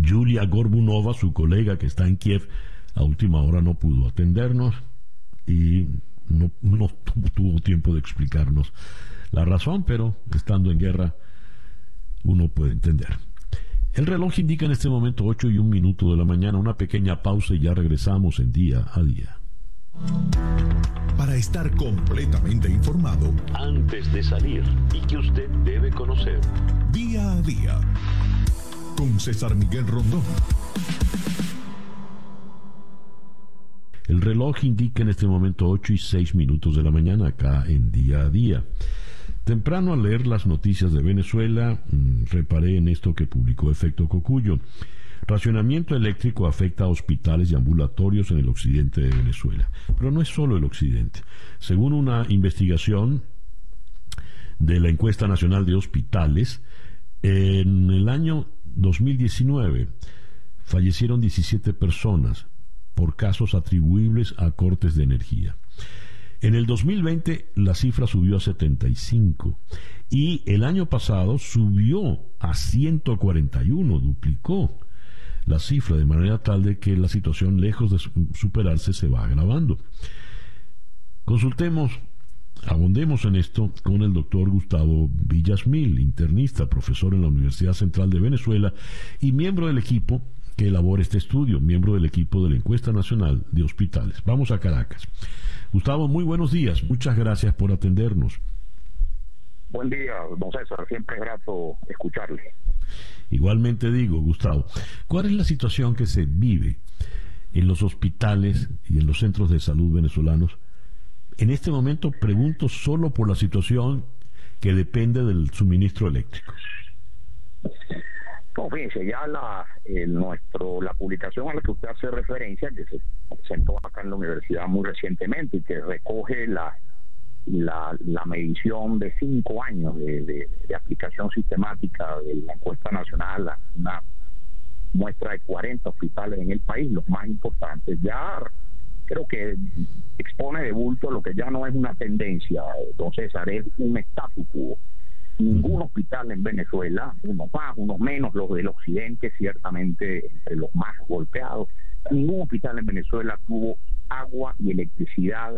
Julia Gorbunova, su colega que está en Kiev, a última hora no pudo atendernos y no, no tuvo tiempo de explicarnos la razón, pero estando en guerra uno puede entender. El reloj indica en este momento 8 y un minuto de la mañana, una pequeña pausa y ya regresamos en día a día. Para estar completamente informado antes de salir y que usted debe conocer día a día César Miguel Rondón. El reloj indica en este momento 8 y 6 minutos de la mañana acá en día a día. Temprano al leer las noticias de Venezuela, mm, reparé en esto que publicó Efecto Cocuyo. Racionamiento eléctrico afecta a hospitales y ambulatorios en el occidente de Venezuela. Pero no es solo el occidente. Según una investigación de la encuesta nacional de hospitales, en el año 2019 fallecieron 17 personas por casos atribuibles a cortes de energía. En el 2020 la cifra subió a 75 y el año pasado subió a 141, duplicó la cifra de manera tal de que la situación lejos de superarse se va agravando. Consultemos, abondemos en esto con el doctor Gustavo Villasmil, internista, profesor en la Universidad Central de Venezuela y miembro del equipo que elabora este estudio, miembro del equipo de la Encuesta Nacional de Hospitales. Vamos a Caracas. Gustavo, muy buenos días. Muchas gracias por atendernos. Buen día, don César. Siempre es grato escucharle. Igualmente digo, Gustavo, ¿cuál es la situación que se vive en los hospitales y en los centros de salud venezolanos? En este momento pregunto solo por la situación que depende del suministro eléctrico. No, fíjense, ya la, nuestro, la publicación a la que usted hace referencia, que se presentó acá en la universidad muy recientemente y que recoge la, la, la medición de cinco años de, de, aplicación sistemática de la encuesta nacional, una muestra de 40 hospitales en el país, los más importantes, ya creo que expone de bulto lo que ya no es una tendencia, entonces haré un statu quo. Ningún hospital en Venezuela, unos más, unos menos, los del occidente ciertamente entre los más golpeados, ningún hospital en Venezuela tuvo agua y electricidad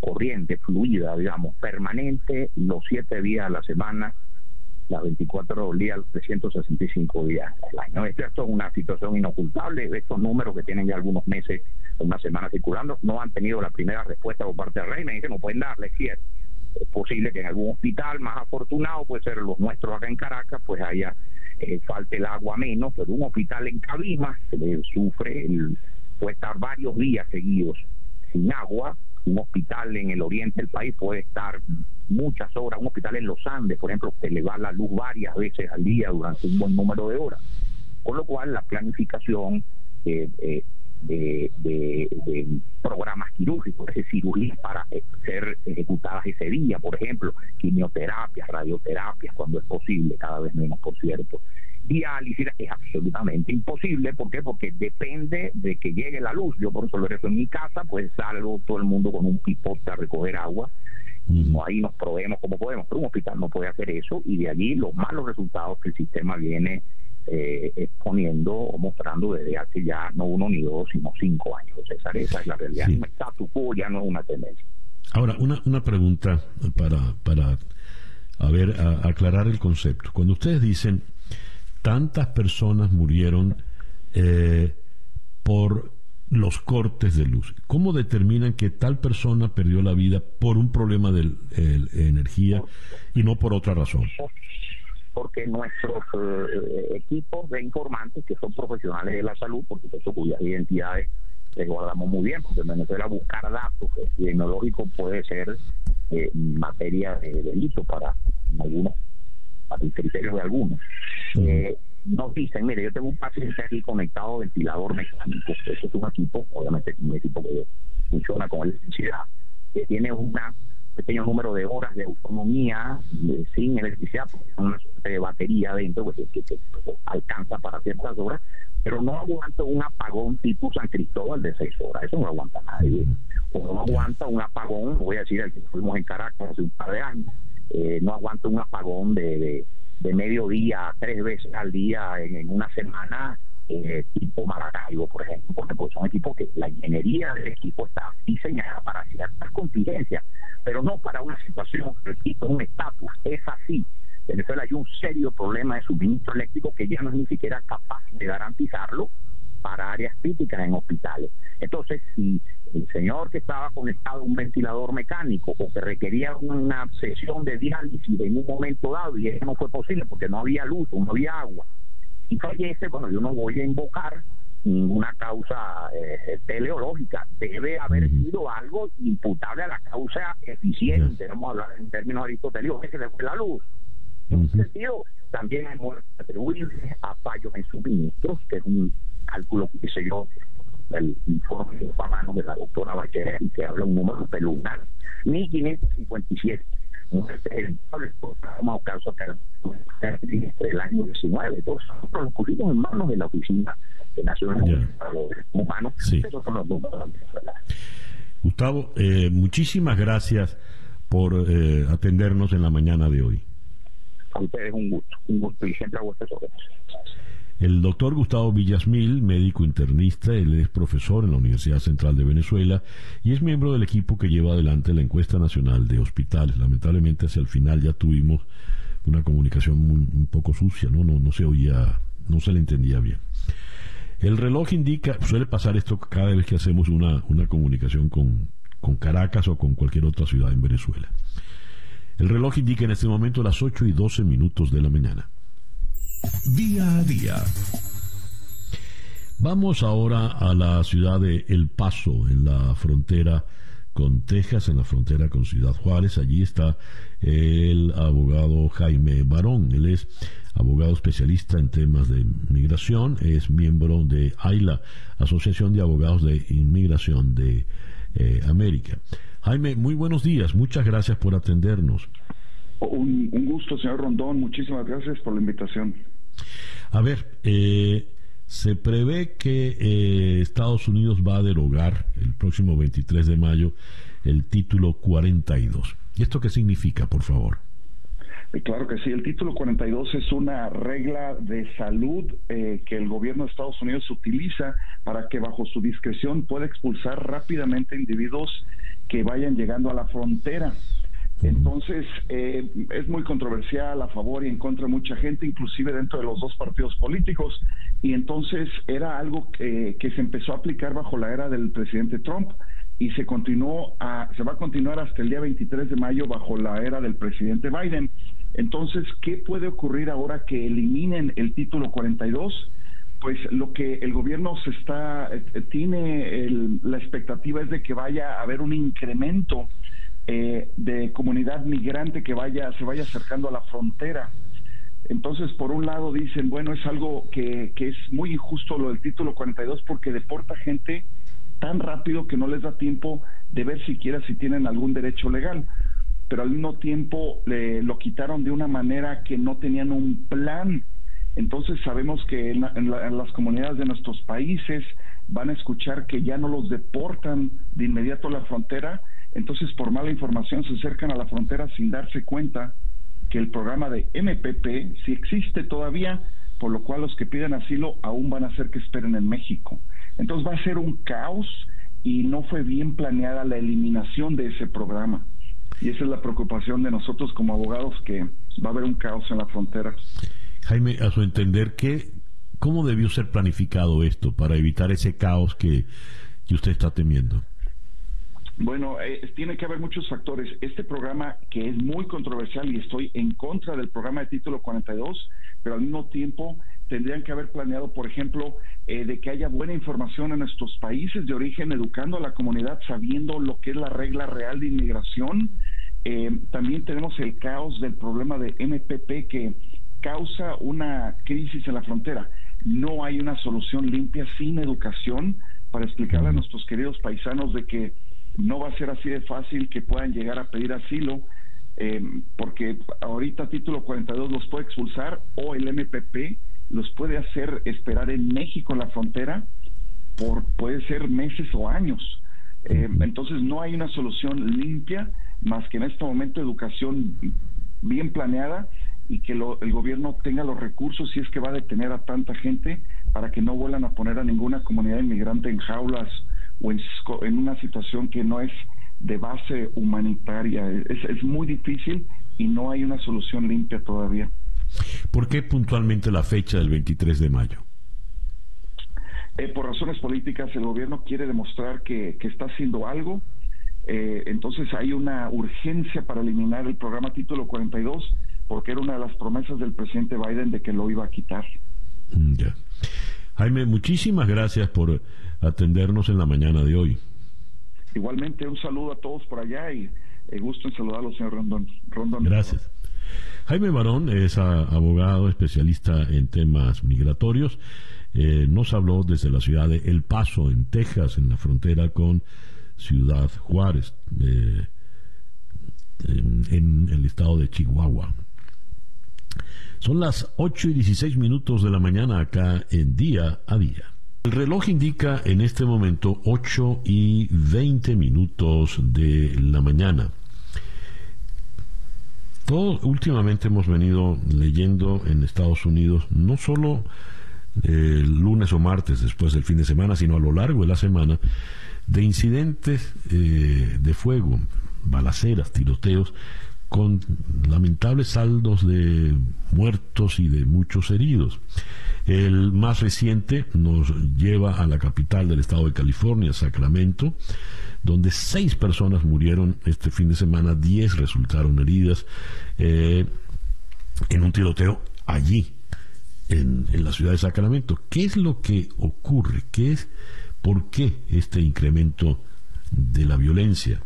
corriente, fluida, digamos, permanente, los siete días a la semana, las 24 días, los 365 días al año. Esto, es una situación inocultable. Estos números que tienen ya algunos meses, una semana circulando, no han tenido la primera respuesta por parte del Reina y que no pueden darle, cierto. Es posible que en algún hospital más afortunado, puede ser los nuestros acá en Caracas, pues haya eh, falte el agua menos, pero un hospital en Cabimas se sufre, el, puede estar varios días seguidos sin agua, un hospital en el oriente del país puede estar muchas horas, un hospital en los Andes, por ejemplo, que le va la luz varias veces al día durante un buen número de horas. Con lo cual, la planificación eh, eh, de, programas quirúrgicos, es decir, cirugías para ser ejecutadas ese día, por ejemplo, quimioterapias, radioterapias, cuando es posible, cada vez menos, por cierto, diálisis es absolutamente imposible. ¿Por qué? Porque depende de que llegue la luz. Yo por resolver eso en mi casa, pues salgo todo el mundo con un pipote a recoger agua y ahí nos proveemos como podemos. Pero un hospital no puede hacer eso y de allí los malos resultados que el sistema viene eh, exponiendo o mostrando desde hace ya no uno ni dos, sino cinco años. César, esa es la realidad. Un statu quo ya no es una tendencia. Ahora, una, una pregunta para, para a ver, aclarar el concepto. Cuando ustedes dicen tantas personas murieron eh, por los cortes de luz, ¿cómo determinan que tal persona perdió la vida por un problema de energía y no por otra razón? Porque nuestros eh, equipos de informantes, que son profesionales de la salud, por supuesto cuyas identidades les guardamos muy bien, porque en Venezuela buscar datos epidemiológicos puede ser eh, materia de delito para algunos, para el criterio de algunos. Eh, nos dicen, mire, yo tengo un paciente aquí conectado a ventilador mecánico, eso es un equipo, obviamente un equipo que funciona con electricidad, que tiene una pequeño número de horas de autonomía sin electricidad, porque es una de batería dentro pues, que, alcanza para ciertas horas, pero no aguanta un apagón tipo San Cristóbal de seis horas, eso no aguanta nadie. O no aguanta un apagón, voy a decir, el que fuimos en Caracas hace un par de años, eh, no aguanta un apagón de, de, mediodía, tres veces al día en una semana eh, tipo Maracaibo, por ejemplo, porque pues, son equipos que la ingeniería del equipo está diseñada para ciertas contingencias, pero no para una situación, repito, un estatus. Es así. En Venezuela hay un serio problema de suministro eléctrico que ya no es ni siquiera capaz de garantizarlo para áreas críticas en hospitales. Entonces, si el señor que estaba conectado a un ventilador mecánico o que requería una sesión de diálisis en un momento dado y eso no fue posible porque no había luz o no había agua, y fallece, bueno, yo no voy a invocar ninguna causa eh, teleológica. Debe haber sido algo imputable a la causa eficiente, vamos a hablar en términos aristotélicos, que se le fue la luz. En ese sentido, también hay muertes atribuibles a fallos en suministros, que es un cálculo que hice yo, el informe de mano de la doctora Bachelet, que habla un número pelunar, 1557 mujeres como caso el año 19. Todos nosotros pusimos en manos de la Oficina de Naciones Unidas para los Humanos. Sí. Esos son los Gustavo, eh, muchísimas gracias por eh, atendernos en la mañana de hoy. A ustedes un gusto, un gusto y siempre a vuestras órdenes. El doctor Gustavo Villasmil, médico internista, él es profesor en la Universidad Central de Venezuela y es miembro del equipo que lleva adelante la encuesta nacional de hospitales. Lamentablemente hacia el final ya tuvimos una comunicación un poco sucia, ¿no? ¿no? No se oía, no se le entendía bien. El reloj indica, suele pasar esto cada vez que hacemos una, una comunicación con, con Caracas o con cualquier otra ciudad en Venezuela. El reloj indica en este momento las 8 y 12 minutos de la mañana. Día a día. Vamos ahora a la ciudad de El Paso, en la frontera con Texas, en la frontera con Ciudad Juárez. Allí está el abogado Jaime Barón. Él es abogado especialista en temas de migración, es miembro de AILA, Asociación de Abogados de Inmigración de eh, América. Jaime, muy buenos días, muchas gracias por atendernos. Un, gusto, señor Rondón. Muchísimas gracias por la invitación. A ver, eh, se prevé que eh, Estados Unidos va a derogar el próximo 23 de mayo el título 42. ¿Y esto qué significa, por favor? Eh, claro que sí, el título 42 es una regla de salud que el gobierno de Estados Unidos utiliza para que bajo su discreción pueda expulsar rápidamente individuos que vayan llegando a la frontera. Entonces, eh, es muy controversial a favor y en contra de mucha gente, inclusive dentro de los dos partidos políticos. Y entonces era algo que, se empezó a aplicar bajo la era del presidente Trump y se continuó a, se va a continuar hasta el día 23 de mayo bajo la era del presidente Biden. Entonces, ¿qué puede ocurrir ahora que eliminen el título 42? Pues lo que el gobierno se está eh, tiene la expectativa es de que vaya a haber un incremento eh, de comunidad migrante que vaya, se vaya acercando a la frontera. Entonces, por un lado dicen, bueno, es algo que, que es muy injusto lo del título 42 porque deporta gente tan rápido que no les da tiempo de ver siquiera si tienen algún derecho legal. Pero al mismo tiempo le, lo quitaron de una manera que no tenían un plan. Entonces sabemos que en, en las comunidades de nuestros países van a escuchar que ya no los deportan de inmediato a la frontera, entonces, por mala información, se acercan a la frontera sin darse cuenta que el programa de MPP sí existe todavía, por lo cual los que piden asilo aún van a hacer que esperen en México. Entonces va a ser un caos y no fue bien planeada la eliminación de ese programa. Y esa es la preocupación de nosotros como abogados, que va a haber un caos en la frontera. Jaime, a su entender, ¿qué, ¿cómo debió ser planificado esto para evitar ese caos que usted está temiendo? Bueno, eh, tiene que haber muchos factores. Este programa que es muy controversial y estoy en contra del programa de título 42, pero al mismo tiempo tendrían que haber planeado, por ejemplo, eh, de que haya buena información en nuestros países de origen, educando a la comunidad, sabiendo lo que es la regla real de inmigración. Eh, también tenemos el caos del problema de MPP que causa una crisis en la frontera. No hay una solución limpia sin educación para explicarle a nuestros queridos paisanos de que no va a ser así de fácil que puedan llegar a pedir asilo, eh, porque ahorita título 42 los puede expulsar o el MPP los puede hacer esperar en México en la frontera por puede ser meses o años. Eh, entonces no hay una solución limpia más que en este momento educación bien planeada y que el gobierno tenga los recursos si es que va a detener a tanta gente para que no vuelvan a poner a ninguna comunidad inmigrante en jaulas o en, una situación que no es de base humanitaria. Es, es muy difícil y no hay una solución limpia todavía. ¿Por qué puntualmente la fecha del 23 de mayo? Eh, por razones políticas, el gobierno quiere demostrar que, está haciendo algo. Eh, entonces hay una urgencia para eliminar el programa Título 42 porque era una de las promesas del presidente Biden de que lo iba a quitar. Mm, Jaime, muchísimas gracias por atendernos en la mañana de hoy. Igualmente, un saludo a todos por allá y eh, gusto en saludarlos, señor Rondón. Rondón. Gracias. Jaime Barón es abogado especialista en temas migratorios. Eh, nos habló desde la ciudad de El Paso, en Texas, en la frontera con Ciudad Juárez, eh, en, el estado de Chihuahua. Son las 8 y 16 minutos de la mañana acá en día a día. El reloj indica en este momento 8 y 20 minutos de la mañana. Todos últimamente hemos venido leyendo en Estados Unidos, no solo el lunes o martes después del fin de semana, sino a lo largo de la semana, de incidentes eh, de fuego, balaceras, tiroteos, con lamentables saldos de muertos y de muchos heridos. El más reciente nos lleva a la capital del estado de California, Sacramento, donde seis personas murieron este fin de semana, diez resultaron heridas eh, en un tiroteo allí, en, la ciudad de Sacramento. ¿Qué es lo que ocurre? ¿Qué es, ¿Por qué este incremento de la violencia?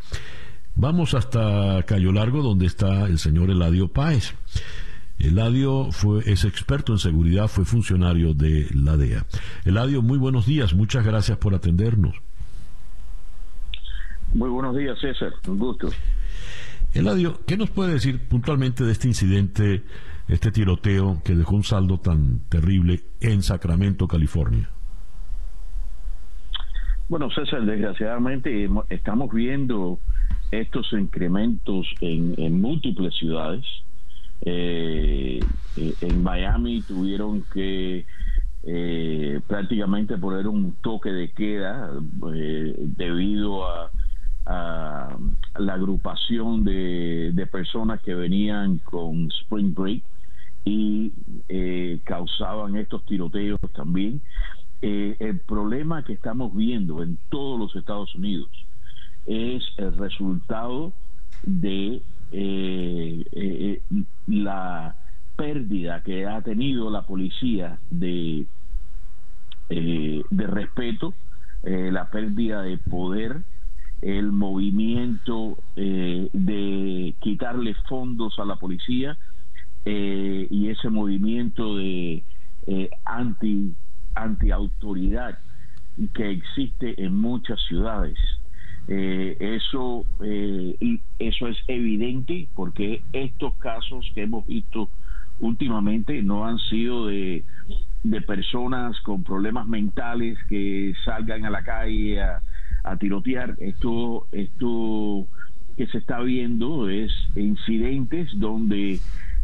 Vamos hasta Cayo Largo, donde está el señor Eladio Páez. Eladio fue, es experto en seguridad, fue funcionario de la DEA. Eladio, muy buenos días, muchas gracias por atendernos. Muy buenos días, César. Un gusto. Eladio, ¿qué nos puede decir puntualmente de este incidente, este tiroteo que dejó un saldo tan terrible en Sacramento, California? Bueno, César, desgraciadamente estamos viendo estos incrementos en, múltiples ciudades. Eh, eh, en Miami tuvieron que eh, prácticamente poner un toque de queda debido a la agrupación de, personas que venían con Spring Break y eh, causaban estos tiroteos también. Eh, el problema que estamos viendo en todos los Estados Unidos es el resultado de eh, la pérdida que ha tenido la policía de, de respeto, la pérdida de poder el movimiento eh, de quitarle fondos a la policía eh, y ese movimiento de eh, anti anti autoridad que existe en muchas ciudades eso y eso es evidente porque estos casos que hemos visto últimamente no han sido de, de personas con problemas mentales que salgan a la calle a, a tirotear. Esto, esto que se está viendo es incidentes donde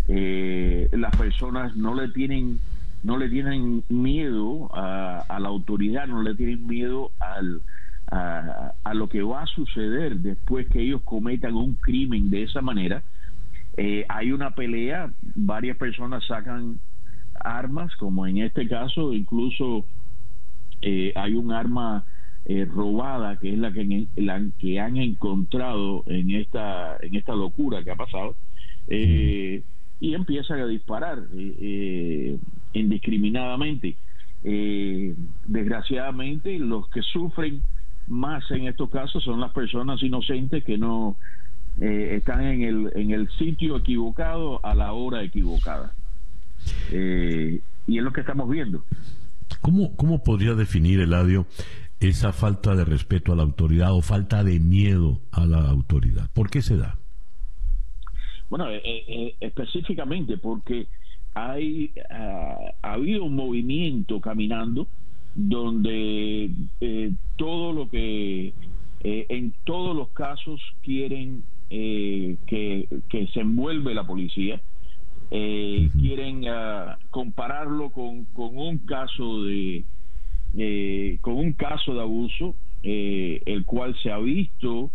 eh, las personas no le tienen no le tienen miedo a, la autoridad, no le tienen miedo al, a, lo que va a suceder después que ellos cometan un crimen de esa manera. Eh, hay una pelea, varias personas sacan armas, como en este caso, incluso eh, hay un arma eh, robada que es la que, que han encontrado en esta en esta locura que ha pasado y empiezan a disparar indiscriminadamente desgraciadamente los que sufren más en estos casos son las personas inocentes que no eh, están en el, en el sitio equivocado a la hora equivocada. Eh, y es lo que estamos viendo. ¿Cómo, ¿Cómo podría definir, Eladio, esa falta de respeto a la autoridad o falta de miedo a la autoridad? ¿Por qué se da? Bueno, eh, específicamente porque hay, ah, ha habido un movimiento caminando donde eh, todo lo que eh, en todos los casos quieren eh, que, se envuelve la policía quieren ah, compararlo con, con, un caso de con un caso de abuso el cual se ha visto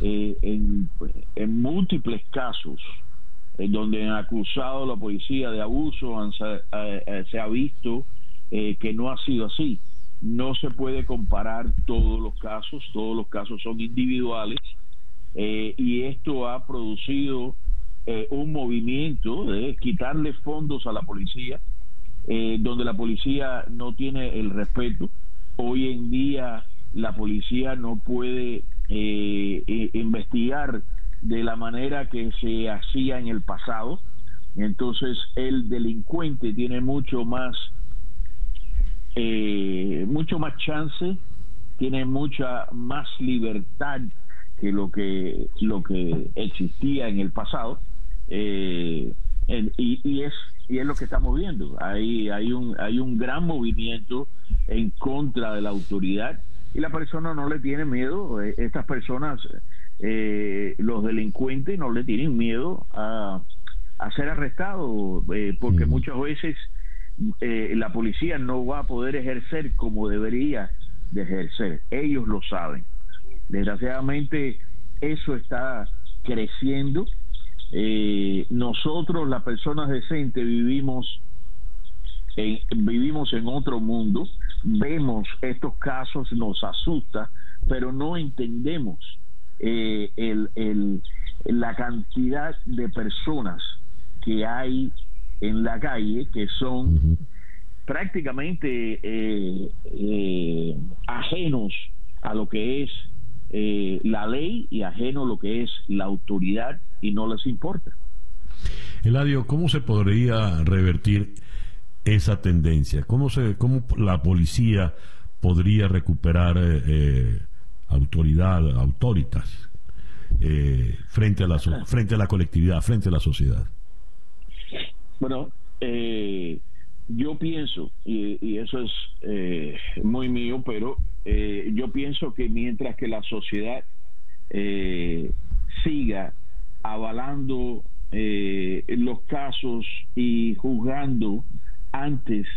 en, en, múltiples casos donde han acusado a la policía de abuso se ha visto eh, que no ha sido así. No se puede comparar todos los casos, todos los casos son individuales eh, y esto ha producido eh, un movimiento de quitarle fondos a la policía, donde la policía no tiene el respeto. Hoy en día la policía no puede investigar de la manera que se hacía en el pasado. Entonces el delincuente tiene mucho más eh, mucho más chance, tiene mucha más libertad que lo que lo que existía en el pasado eh, y, es y es lo que estamos viendo. Hay hay un hay un gran movimiento en contra de la autoridad y la persona no le tiene miedo. Eh, estas personas los delincuentes no le tienen miedo a, a ser arrestados porque muchas veces eh, la policía no va a poder ejercer como debería de ejercer. Ellos lo saben. Desgraciadamente eso está creciendo. Eh, nosotros, las personas decentes, vivimos en, vivimos en otro mundo, vemos estos casos, nos asusta, pero no entendemos eh, el, la cantidad de personas que hay en la calle que son prácticamente eh, eh, ajenos a lo que es eh, la ley y ajeno a lo que es la autoridad y no les importa. Eladio, ¿cómo se podría revertir esa tendencia? ¿Cómo, se, cómo la policía podría recuperar autoridad, autoritas frente, a la, frente a la colectividad, frente a la sociedad? Bueno, eh, yo pienso, y, eso es eh, muy mío, pero eh, yo pienso que mientras que la sociedad siga avalando los casos y juzgando antes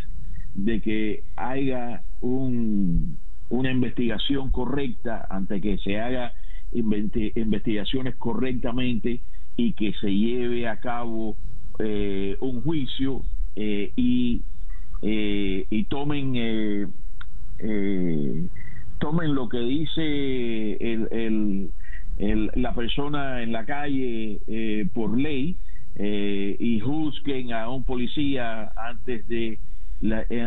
de que haya un, una investigación correcta, antes que se haga investigaciones correctamente y que se lleve a cabo eh, un juicio eh, y, eh, y tomen tomen lo que dice el, el, la persona en la calle por ley y juzguen a un policía antes de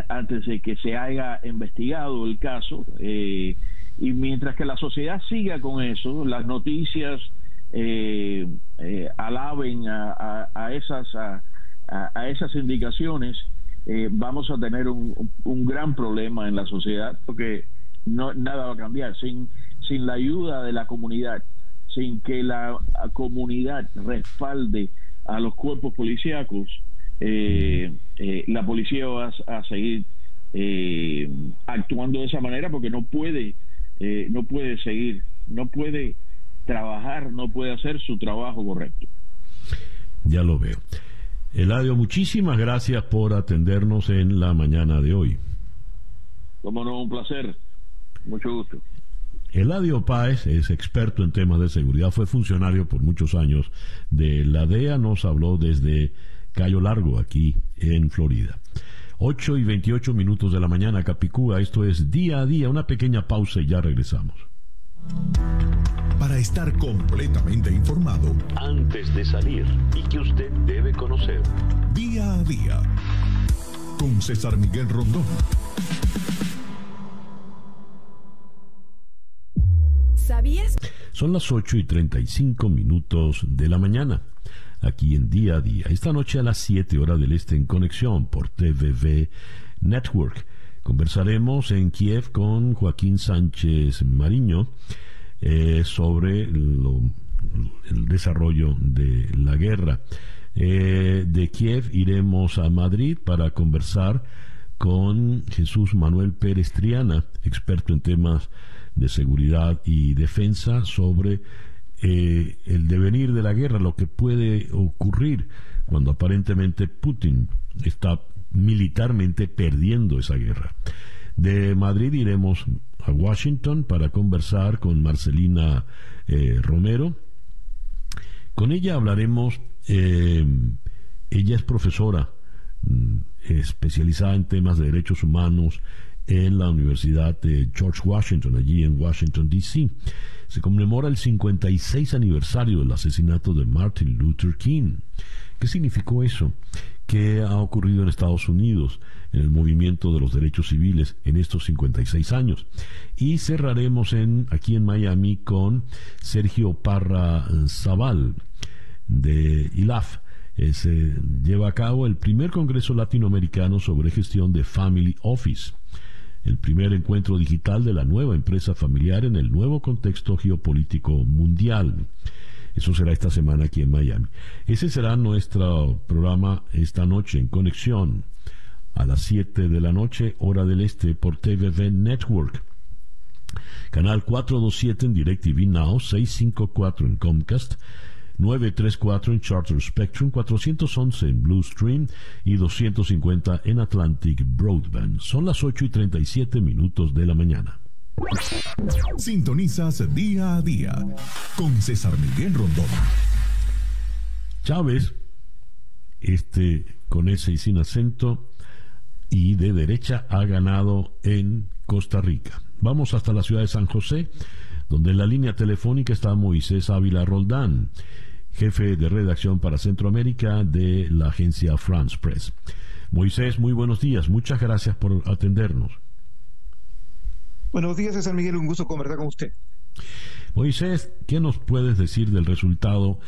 antes de que se haya investigado el caso y mientras que la sociedad siga con eso las noticias eh, eh, alaben a, a, esas a, a, esas indicaciones eh, vamos a tener un, un, gran problema en la sociedad porque no nada va a cambiar. Sin sin la ayuda de la comunidad sin que la comunidad respalde a los cuerpos policíacos eh, la policía va a, seguir actuando de esa manera porque no puede no puede seguir no puede trabajar, no puede hacer su trabajo correcto. Ya lo veo. Eladio, muchísimas gracias por atendernos en la mañana de hoy. Como no, un placer. Mucho gusto. Eladio Páez es experto en temas de seguridad, fue funcionario por muchos años de la DEA, nos habló desde Cayo Largo, aquí en Florida. 8 y 28 minutos de la mañana, Capicúa, esto es día a día, una pequeña pausa y ya regresamos. Para estar completamente informado, antes de salir y que usted debe conocer. Día a día, con César Miguel Rondón. ¿Sabías? Son las 8 y 35 minutos de la mañana, aquí en día a día. Esta noche a las 7 horas del este en conexión por TVV Network. Conversaremos en Kiev con Joaquín Sánchez Mariño eh, sobre el desarrollo de la guerra. Eh, de Kiev iremos a Madrid para conversar con Jesús Manuel Pérez Triana, experto en temas de seguridad y defensa, sobre eh, el devenir de la guerra, lo que puede ocurrir cuando aparentemente Putin está militarmente perdiendo esa guerra. De Madrid iremos a Washington para conversar con Marcelina eh, Romero. Con ella hablaremos, eh, ella es profesora mm, especializada en temas de derechos humanos en la Universidad de George Washington, allí en Washington, D.C. Se conmemora el 56 aniversario del asesinato de Martin Luther King. ¿Qué significó eso? ¿Qué ha ocurrido en Estados Unidos en el movimiento de los derechos civiles en estos 56 años? Y cerraremos en, aquí en Miami con Sergio Parra Zaval de ILAF. Eh, se lleva a cabo el primer Congreso Latinoamericano sobre gestión de Family Office el primer encuentro digital de la nueva empresa familiar en el nuevo contexto geopolítico mundial. Eso será esta semana aquí en Miami. Ese será nuestro programa esta noche en conexión a las 7 de la noche, hora del este, por TVV Network. Canal 427 en DirecTV Now, 654 en Comcast, 934 en Charter Spectrum, 411 en Blue Stream y 250 en Atlantic Broadband. Son las 8 y 37 minutos de la mañana. Sintonizas día a día con César Miguel Rondón. Chávez, este con ese y sin acento, y de derecha ha ganado en Costa Rica. Vamos hasta la ciudad de San José, donde en la línea telefónica está Moisés Ávila Roldán jefe de redacción para Centroamérica de la agencia France Press. Moisés, muy buenos días. Muchas gracias por atendernos. Buenos días, César Miguel. Un gusto conversar con usted. Moisés, ¿qué nos puedes decir del resultado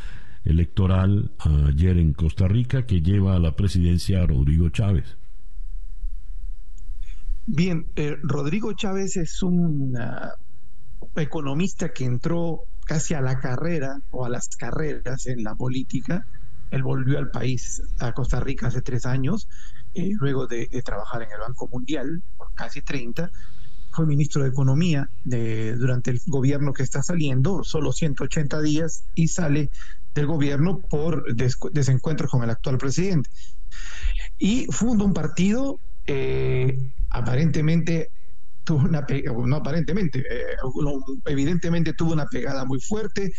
electoral ayer en Costa Rica que lleva a la presidencia a Rodrigo Chávez? Bien, eh, Rodrigo Chávez es un economista que entró casi a la carrera o a las carreras en la política. Él volvió al país, a Costa Rica, hace tres años, eh, luego de, trabajar en el Banco Mundial por casi 30. Fue ministro de Economía de, durante el gobierno que está saliendo, solo 180 días, y sale del gobierno por desencuentros con el actual presidente. Y funda un partido eh, aparentemente tuvo una no aparentemente, eh, evidentemente tuvo una pegada muy fuerte,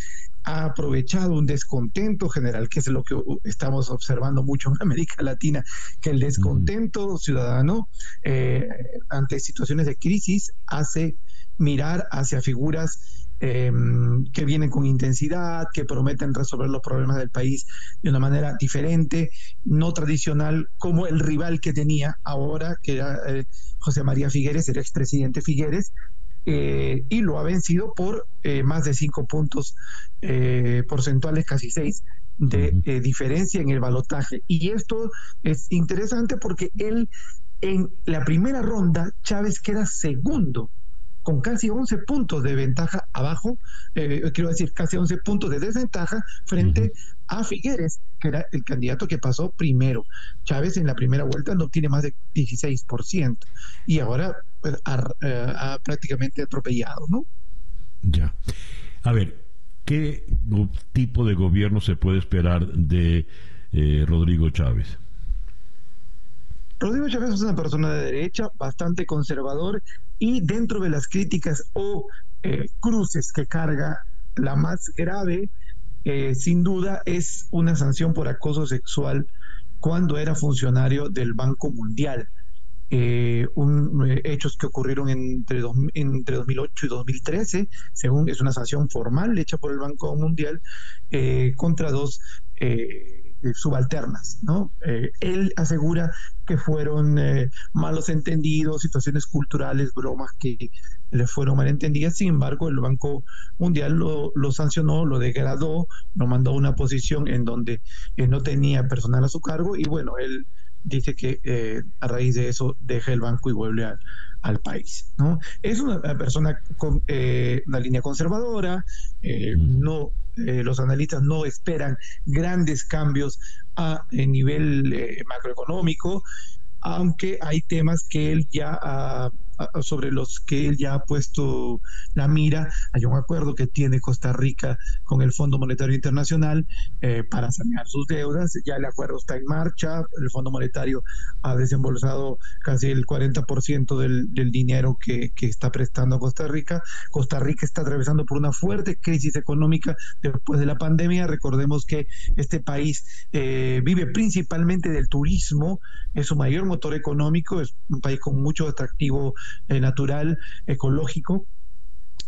ha aprovechado un descontento general, que es lo que estamos observando mucho en América Latina, que el descontento ciudadano eh, ante situaciones de crisis hace mirar hacia figuras Em, que vienen con intensidad, que prometen resolver los problemas del país de una manera diferente, no tradicional, como el rival que tenía ahora, que era eh, José María Figueres, el expresidente Figueres, eh, y lo ha vencido por eh, más de cinco puntos porcentuales, casi seis, de diferencia en el balotaje. Y esto es interesante porque él, en la primera ronda, Chávez queda segundo con casi 11 puntos de ventaja abajo, eh, quiero decir, casi 11 puntos de desventaja frente a Figueres, que era el candidato que pasó primero. Chávez en la primera vuelta no tiene más de 16% y ahora pues, eh, ha, prácticamente atropellado, ¿no? Ya. A ver, ¿qué tipo de gobierno se puede esperar de eh, Rodrigo Chávez? Rodrigo Chávez es una persona de derecha, bastante conservador y dentro de las críticas o cruces que carga, la más grave, sin duda, es una sanción por acoso sexual cuando era funcionario del Banco Mundial. Eh, un, eh, hechos que ocurrieron entre, entre 2008 y 2013, según es una sanción formal hecha por el Banco Mundial eh, contra dos subalternas. ¿no? él asegura que fueron malos entendidos, situaciones culturales, bromas que le fueron malentendidas. Sin embargo, el Banco Mundial lo, lo sancionó, lo degradó, lo mandó a una posición en donde no tenía personal a su cargo y bueno, él dice que eh, a raíz de eso deja el banco y vuelve al país. ¿no? Es una persona con eh, una línea conservadora, eh, no, los analistas no esperan grandes cambios a, nivel macroeconómico, aunque hay temas que él ya ha sobre los que él ya ha puesto la mira. Hay un acuerdo que tiene Costa Rica con el Fondo Monetario Internacional eh, para sanear sus deudas. Ya el acuerdo está en marcha. El Fondo Monetario ha desembolsado casi el 40% del, del dinero que, que está prestando a Costa Rica. Costa Rica está atravesando por una fuerte crisis económica después de la pandemia. Recordemos que este país eh, vive principalmente del turismo, es su mayor motor económico, es un país con mucho atractivo eh, natural, ecológico,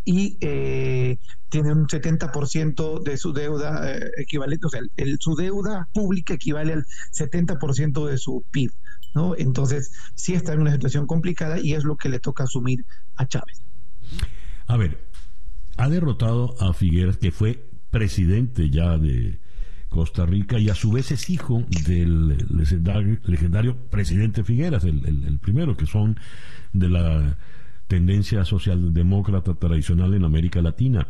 y eh, tiene un 70% de su deuda eh, equivalente, o sea, el, su deuda pública equivale al 70% de su PIB, ¿no? Entonces, sí está en una situación complicada y es lo que le toca asumir a Chávez. A ver, ha derrotado a Figueres, que fue presidente ya de Costa Rica y a su vez es hijo del legendario, presidente Figueras, el primero, que son de la tendencia socialdemócrata tradicional en América Latina.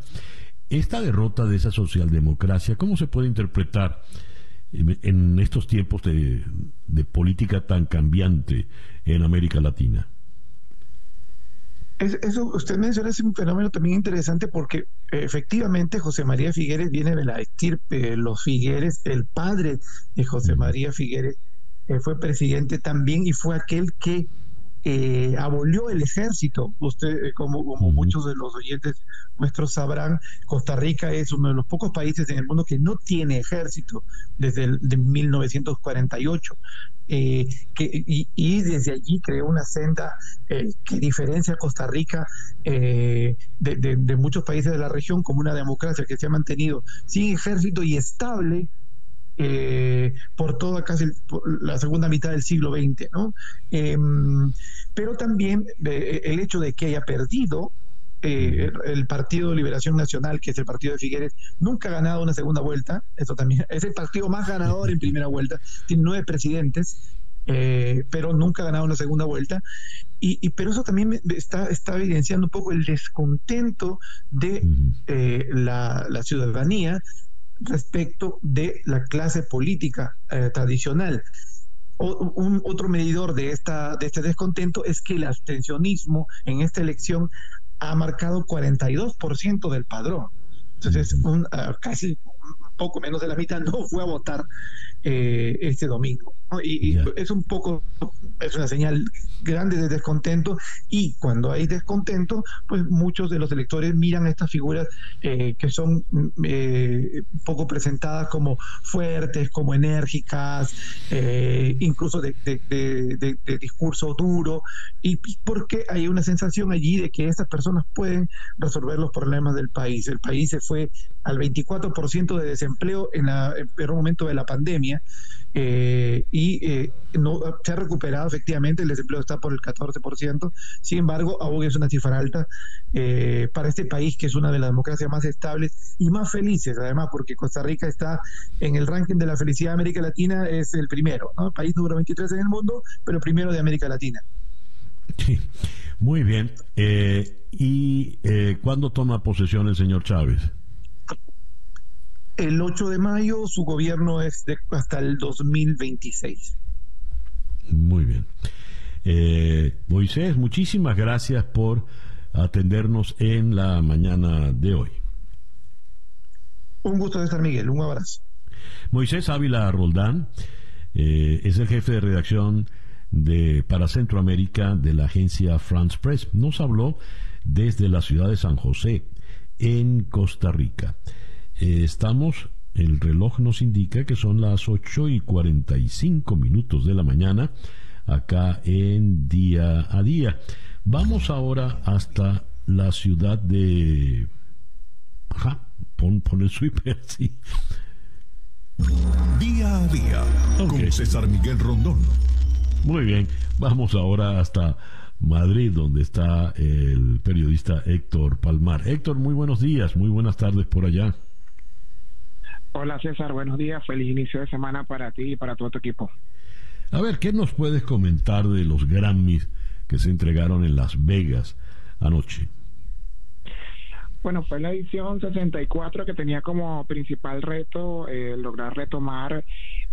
Esta derrota de esa socialdemocracia, ¿cómo se puede interpretar en estos tiempos de, política tan cambiante en América Latina? Eso usted menciona es un fenómeno también interesante porque efectivamente José María Figueres viene de la estirpe, los Figueres, el padre de José María Figueres eh, fue presidente también y fue aquel que eh, abolió el ejército. Usted, eh, como, muchos de los oyentes nuestros sabrán, Costa Rica es uno de los pocos países en el mundo que no tiene ejército desde el, de 1948. Eh, que, y, desde allí creó una senda que diferencia a Costa Rica de, de, muchos países de la región como una democracia que se ha mantenido sin ejército y estable eh, por toda casi la segunda mitad del siglo XX, ¿no? Em, pero también eh, el hecho de que haya perdido eh, el Partido de Liberación Nacional, que es el partido de Figueres, nunca ha ganado una segunda vuelta. Eso también es el partido más ganador en primera vuelta. Tiene nueve presidentes, pero nunca ha ganado una segunda vuelta. Y, pero eso también está, está evidenciando un poco el descontento de la, la, ciudadanía respecto de la clase política eh, tradicional. un, otro medidor de, esta, de este descontento es que el abstencionismo en esta elección ha marcado 42% del padrón. Entonces, un, ah, casi poco menos de la mitad no fue a votar eh, este domingo. Y, es un poco, es una señal grande de descontento y cuando hay descontento, pues muchos de los electores miran a estas figuras eh, que son eh, poco presentadas como fuertes, como enérgicas, eh, incluso de, discurso duro, y porque hay una sensación allí de que estas personas pueden resolver los problemas del país. El país se fue al 24% de desempleo en, la, en el momento de la pandemia. Eh, y eh, no se ha recuperado efectivamente, el desempleo está por el 14%, sin embargo, aún es una cifra alta eh, para este país que es una de las democracias más estables y más felices, además, porque Costa Rica está en el ranking de la felicidad de América Latina, es el primero, ¿no? país número 23 en el mundo, pero primero de América Latina. Muy bien. ¿Y cuándo toma posesión el señor Chávez? El 8 de mayo su gobierno es hasta el 2026. Muy bien. Eh, Moisés, muchísimas gracias por atendernos en la mañana de hoy. Un gusto de estar, Miguel. Un abrazo. Moisés Ávila Roldán eh, es el jefe de redacción de, para Centroamérica de la agencia France Press. Nos habló desde la ciudad de San José, en Costa Rica. Eh, estamos, el reloj nos indica que son las 8 y 45 minutos de la mañana, acá en día a día. Vamos ahora hasta la ciudad de... Ajá, pon, el sweeper, sí. Día a día con César Miguel Rondón. Muy bien, vamos ahora hasta Madrid, donde está el periodista Héctor Palmar. Héctor, muy buenos días, muy buenas tardes por allá. Hola César, buenos días, feliz inicio de semana para ti y para todo tu equipo. A ver, ¿qué nos puedes comentar de los Grammys que se entregaron en Las Vegas anoche? Bueno, fue la edición 64 que tenía como principal reto eh, lograr retomar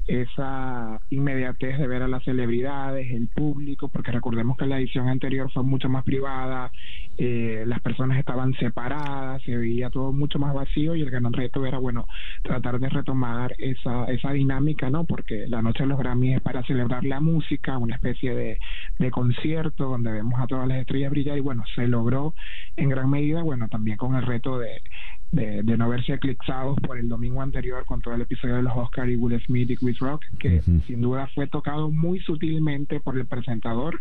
esa inmediatez de ver a las celebridades, el público, porque recordemos que la edición anterior fue mucho más privada, eh, las personas estaban separadas, se veía todo mucho más vacío y el gran reto era, bueno, tratar de retomar esa, esa dinámica, ¿no? Porque la noche de los Grammys es para celebrar la música, una especie de, de concierto donde vemos a todas las estrellas brillar y bueno, se logró en gran medida, bueno, también con el reto de de, no verse eclipsados por el domingo anterior con todo el episodio de los Oscar y Will Smith y Chris Rock, que sin duda fue tocado muy sutilmente por el presentador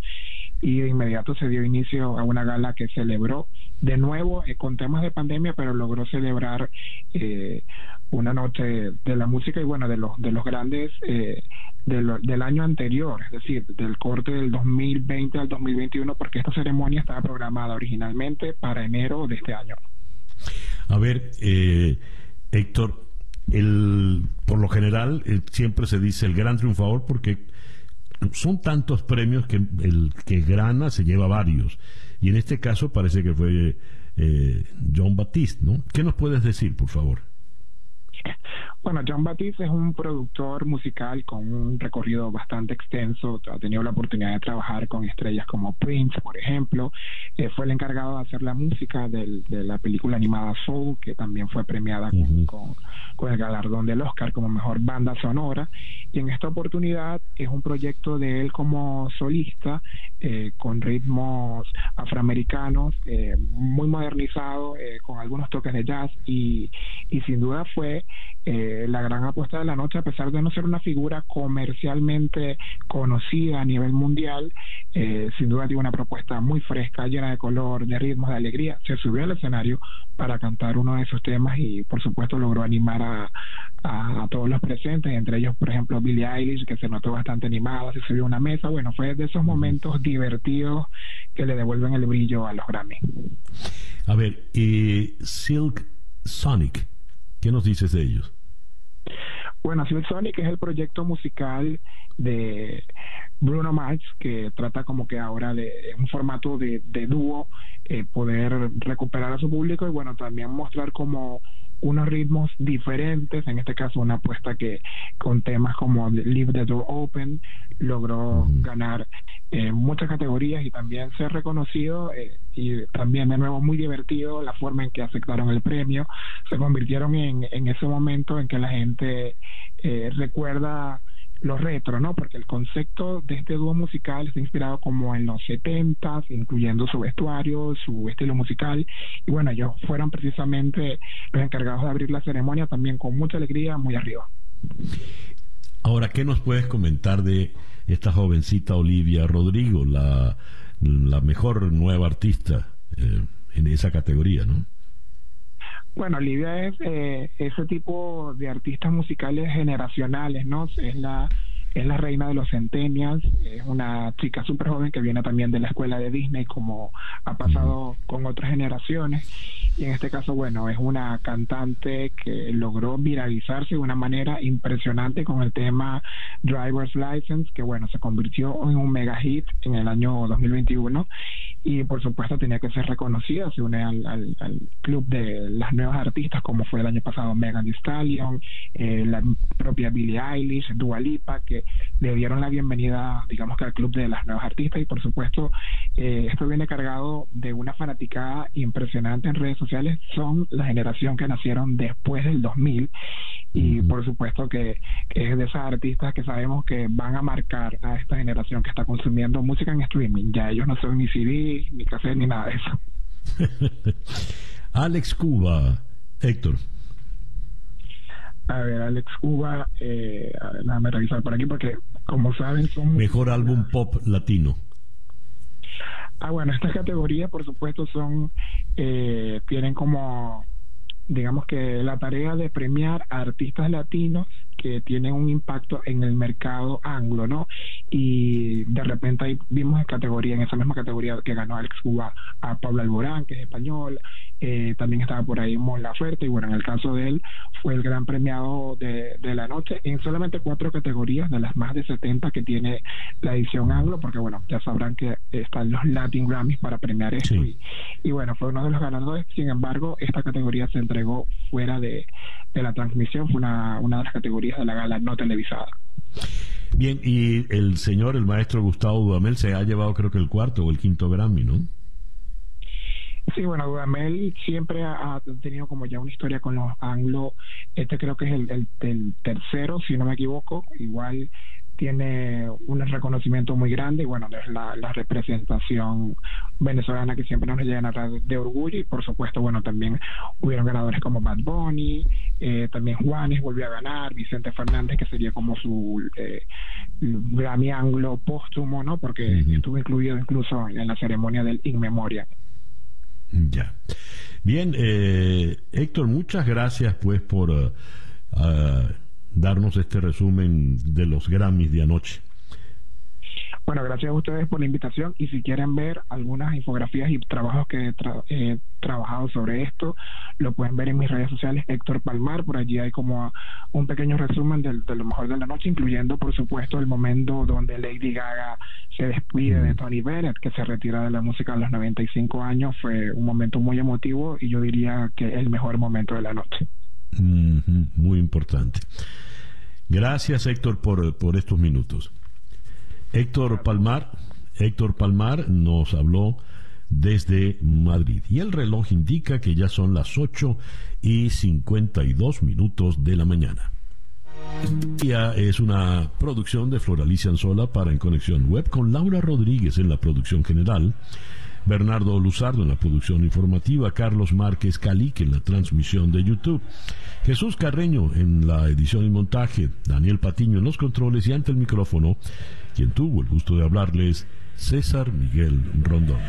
y de inmediato se dio inicio a una gala que celebró de nuevo eh, con temas de pandemia, pero logró celebrar eh, una noche de la música y bueno, de los, de los grandes eh, del año anterior, es decir, del corte del 2020 al 2021, porque esta ceremonia estaba programada originalmente para enero de este año. A ver, eh, Héctor, el, por lo general eh, siempre se dice el gran triunfador porque son tantos premios que el que grana se lleva varios. Y en este caso parece que fue eh, John Batiste, ¿no? ¿Qué nos puedes decir, por favor? Bueno, John Batiste es un productor musical con un recorrido bastante extenso. Ha tenido la oportunidad de trabajar con estrellas como Prince, por ejemplo. Eh, fue el encargado de hacer la música de la película animada Soul, que también fue premiada con, el galardón del Oscar como mejor banda sonora. Y en esta oportunidad es un proyecto de él como solista, eh, con ritmos afroamericanos, eh, muy modernizado, con algunos toques de jazz. Y, y sin duda fue eh, la gran apuesta de la noche, a pesar de no ser una figura comercialmente conocida a nivel mundial, eh, sin duda tiene una propuesta muy fresca, llena de color, de ritmos, de alegría. Se subió al escenario para cantar uno de esos temas y, por supuesto, logró animar a, a, todos los presentes, entre ellos, por ejemplo, Billie Eilish, que se notó bastante animada, se subió a una mesa. Bueno, fue de esos momentos divertidos que le devuelven el brillo a los Grammy. A ver, y Silk Sonic, ¿qué nos dices de ellos? Bueno, Silk Sonic es el proyecto musical de Bruno Mars que trata como que ahora de un formato de, de dúo eh, poder recuperar a su público y bueno también mostrar como unos ritmos diferentes, en este caso una apuesta que con temas como Leave the Door Open logró ganar eh, muchas categorías y también ser reconocido eh, y también de nuevo muy divertido la forma en que aceptaron el premio, se convirtieron en, en ese momento en que la gente eh, recuerda lo retro, ¿no? Porque el concepto de este dúo musical está inspirado como en los 70 incluyendo su vestuario, su estilo musical. Y bueno, ellos fueron precisamente los encargados de abrir la ceremonia también con mucha alegría, muy arriba. Ahora, ¿qué nos puedes comentar de esta jovencita Olivia Rodrigo, la, mejor nueva artista eh, en esa categoría, ¿no? Bueno, Olivia es eh, ese tipo de artistas musicales generacionales, ¿no? Es la es la reina de los centennials, es una chica súper joven que viene también de la escuela de Disney, como ha pasado con otras generaciones. Y en este caso, bueno, es una cantante que logró viralizarse de una manera impresionante con el tema Driver's License, que bueno, se convirtió en un mega hit en el año 2021 y por supuesto tenía que ser reconocida, se une al, al, club de las nuevas artistas como fue el año pasado Megan Thee Stallion, eh, la propia Billie Eilish, Dua Lipa, que le dieron la bienvenida, digamos que al club de las nuevas artistas y por supuesto eh, esto viene cargado de una fanaticada impresionante en redes sociales, son la generación que nacieron después del 2000 y por supuesto que, es de esas artistas que sabemos que van a marcar a esta generación que está consumiendo música en streaming. Ya ellos no son ni CD, ni café, ni nada de eso. Alex Cuba, Héctor. A ver, Alex Cuba, eh, déjame revisar por aquí porque, como saben, son... Mejor álbum pop latino. Ah, bueno, estas categorías, por supuesto, son, eh, tienen como digamos que la tarea de premiar a artistas latinos que tienen un impacto en el mercado anglo, ¿no? Y de repente ahí vimos en categoría, en esa misma categoría que ganó Alex Cuba a Pablo Alborán, que es español, eh, también estaba por ahí Mon Laferte, y bueno, en el caso de él fue el gran premiado de, de la noche en solamente cuatro categorías de las más de 70 que tiene la edición anglo, porque bueno, ya sabrán que están los Latin Grammys para premiar esto, y, y bueno, fue uno de los ganadores, sin embargo, esta categoría se entregó fuera de, de la transmisión, fue una, una de las categorías de la gala no televisada. Bien, y el señor, el maestro Gustavo Dudamel, se ha llevado creo que el cuarto o el quinto Grammy, ¿no? Sí, bueno, Dudamel siempre ha, tenido como ya una historia con los anglo. Este creo que es el, el tercero, si no me equivoco. Igual tiene un reconocimiento muy grande y bueno, es la, representación venezolana que siempre nos llena de orgullo y por supuesto, bueno, también hubieron ganadores como Bad Bunny, eh, también Juanes volvió a ganar, Vicente Fernández que sería como su eh, Grammy Anglo póstumo, ¿no? Porque estuvo incluido incluso en la ceremonia del In Memoria. Ya. Bien, eh, Héctor, muchas gracias pues por... Uh, uh, darnos este resumen de los Grammys de anoche. Bueno, gracias a ustedes por la invitación y si quieren ver algunas infografías y trabajos que he trabajado sobre esto, lo pueden ver en mis redes sociales, Héctor Palmar, por allí hay como un pequeño resumen de, lo mejor de la noche, incluyendo por supuesto el momento donde Lady Gaga se despide de Tony Bennett, que se retira de la música a los 95 años, fue un momento muy emotivo y yo diría que el mejor momento de la noche. muy importante. Gracias Héctor por, por estos minutos. Héctor Palmar, Héctor Palmar nos habló desde Madrid y el reloj indica que ya son las 8 y 52 minutos de la mañana. Ya es una producción de Floralicia Anzola para En Conexión Web con Laura Rodríguez en la producción general Bernardo Luzardo en la producción informativa, Carlos Márquez Calique en la transmisión de YouTube, Jesús Carreño en la edición y montaje, Daniel Patiño en los controles y ante el micrófono, quien tuvo el gusto de hablarles, César Miguel Rondón.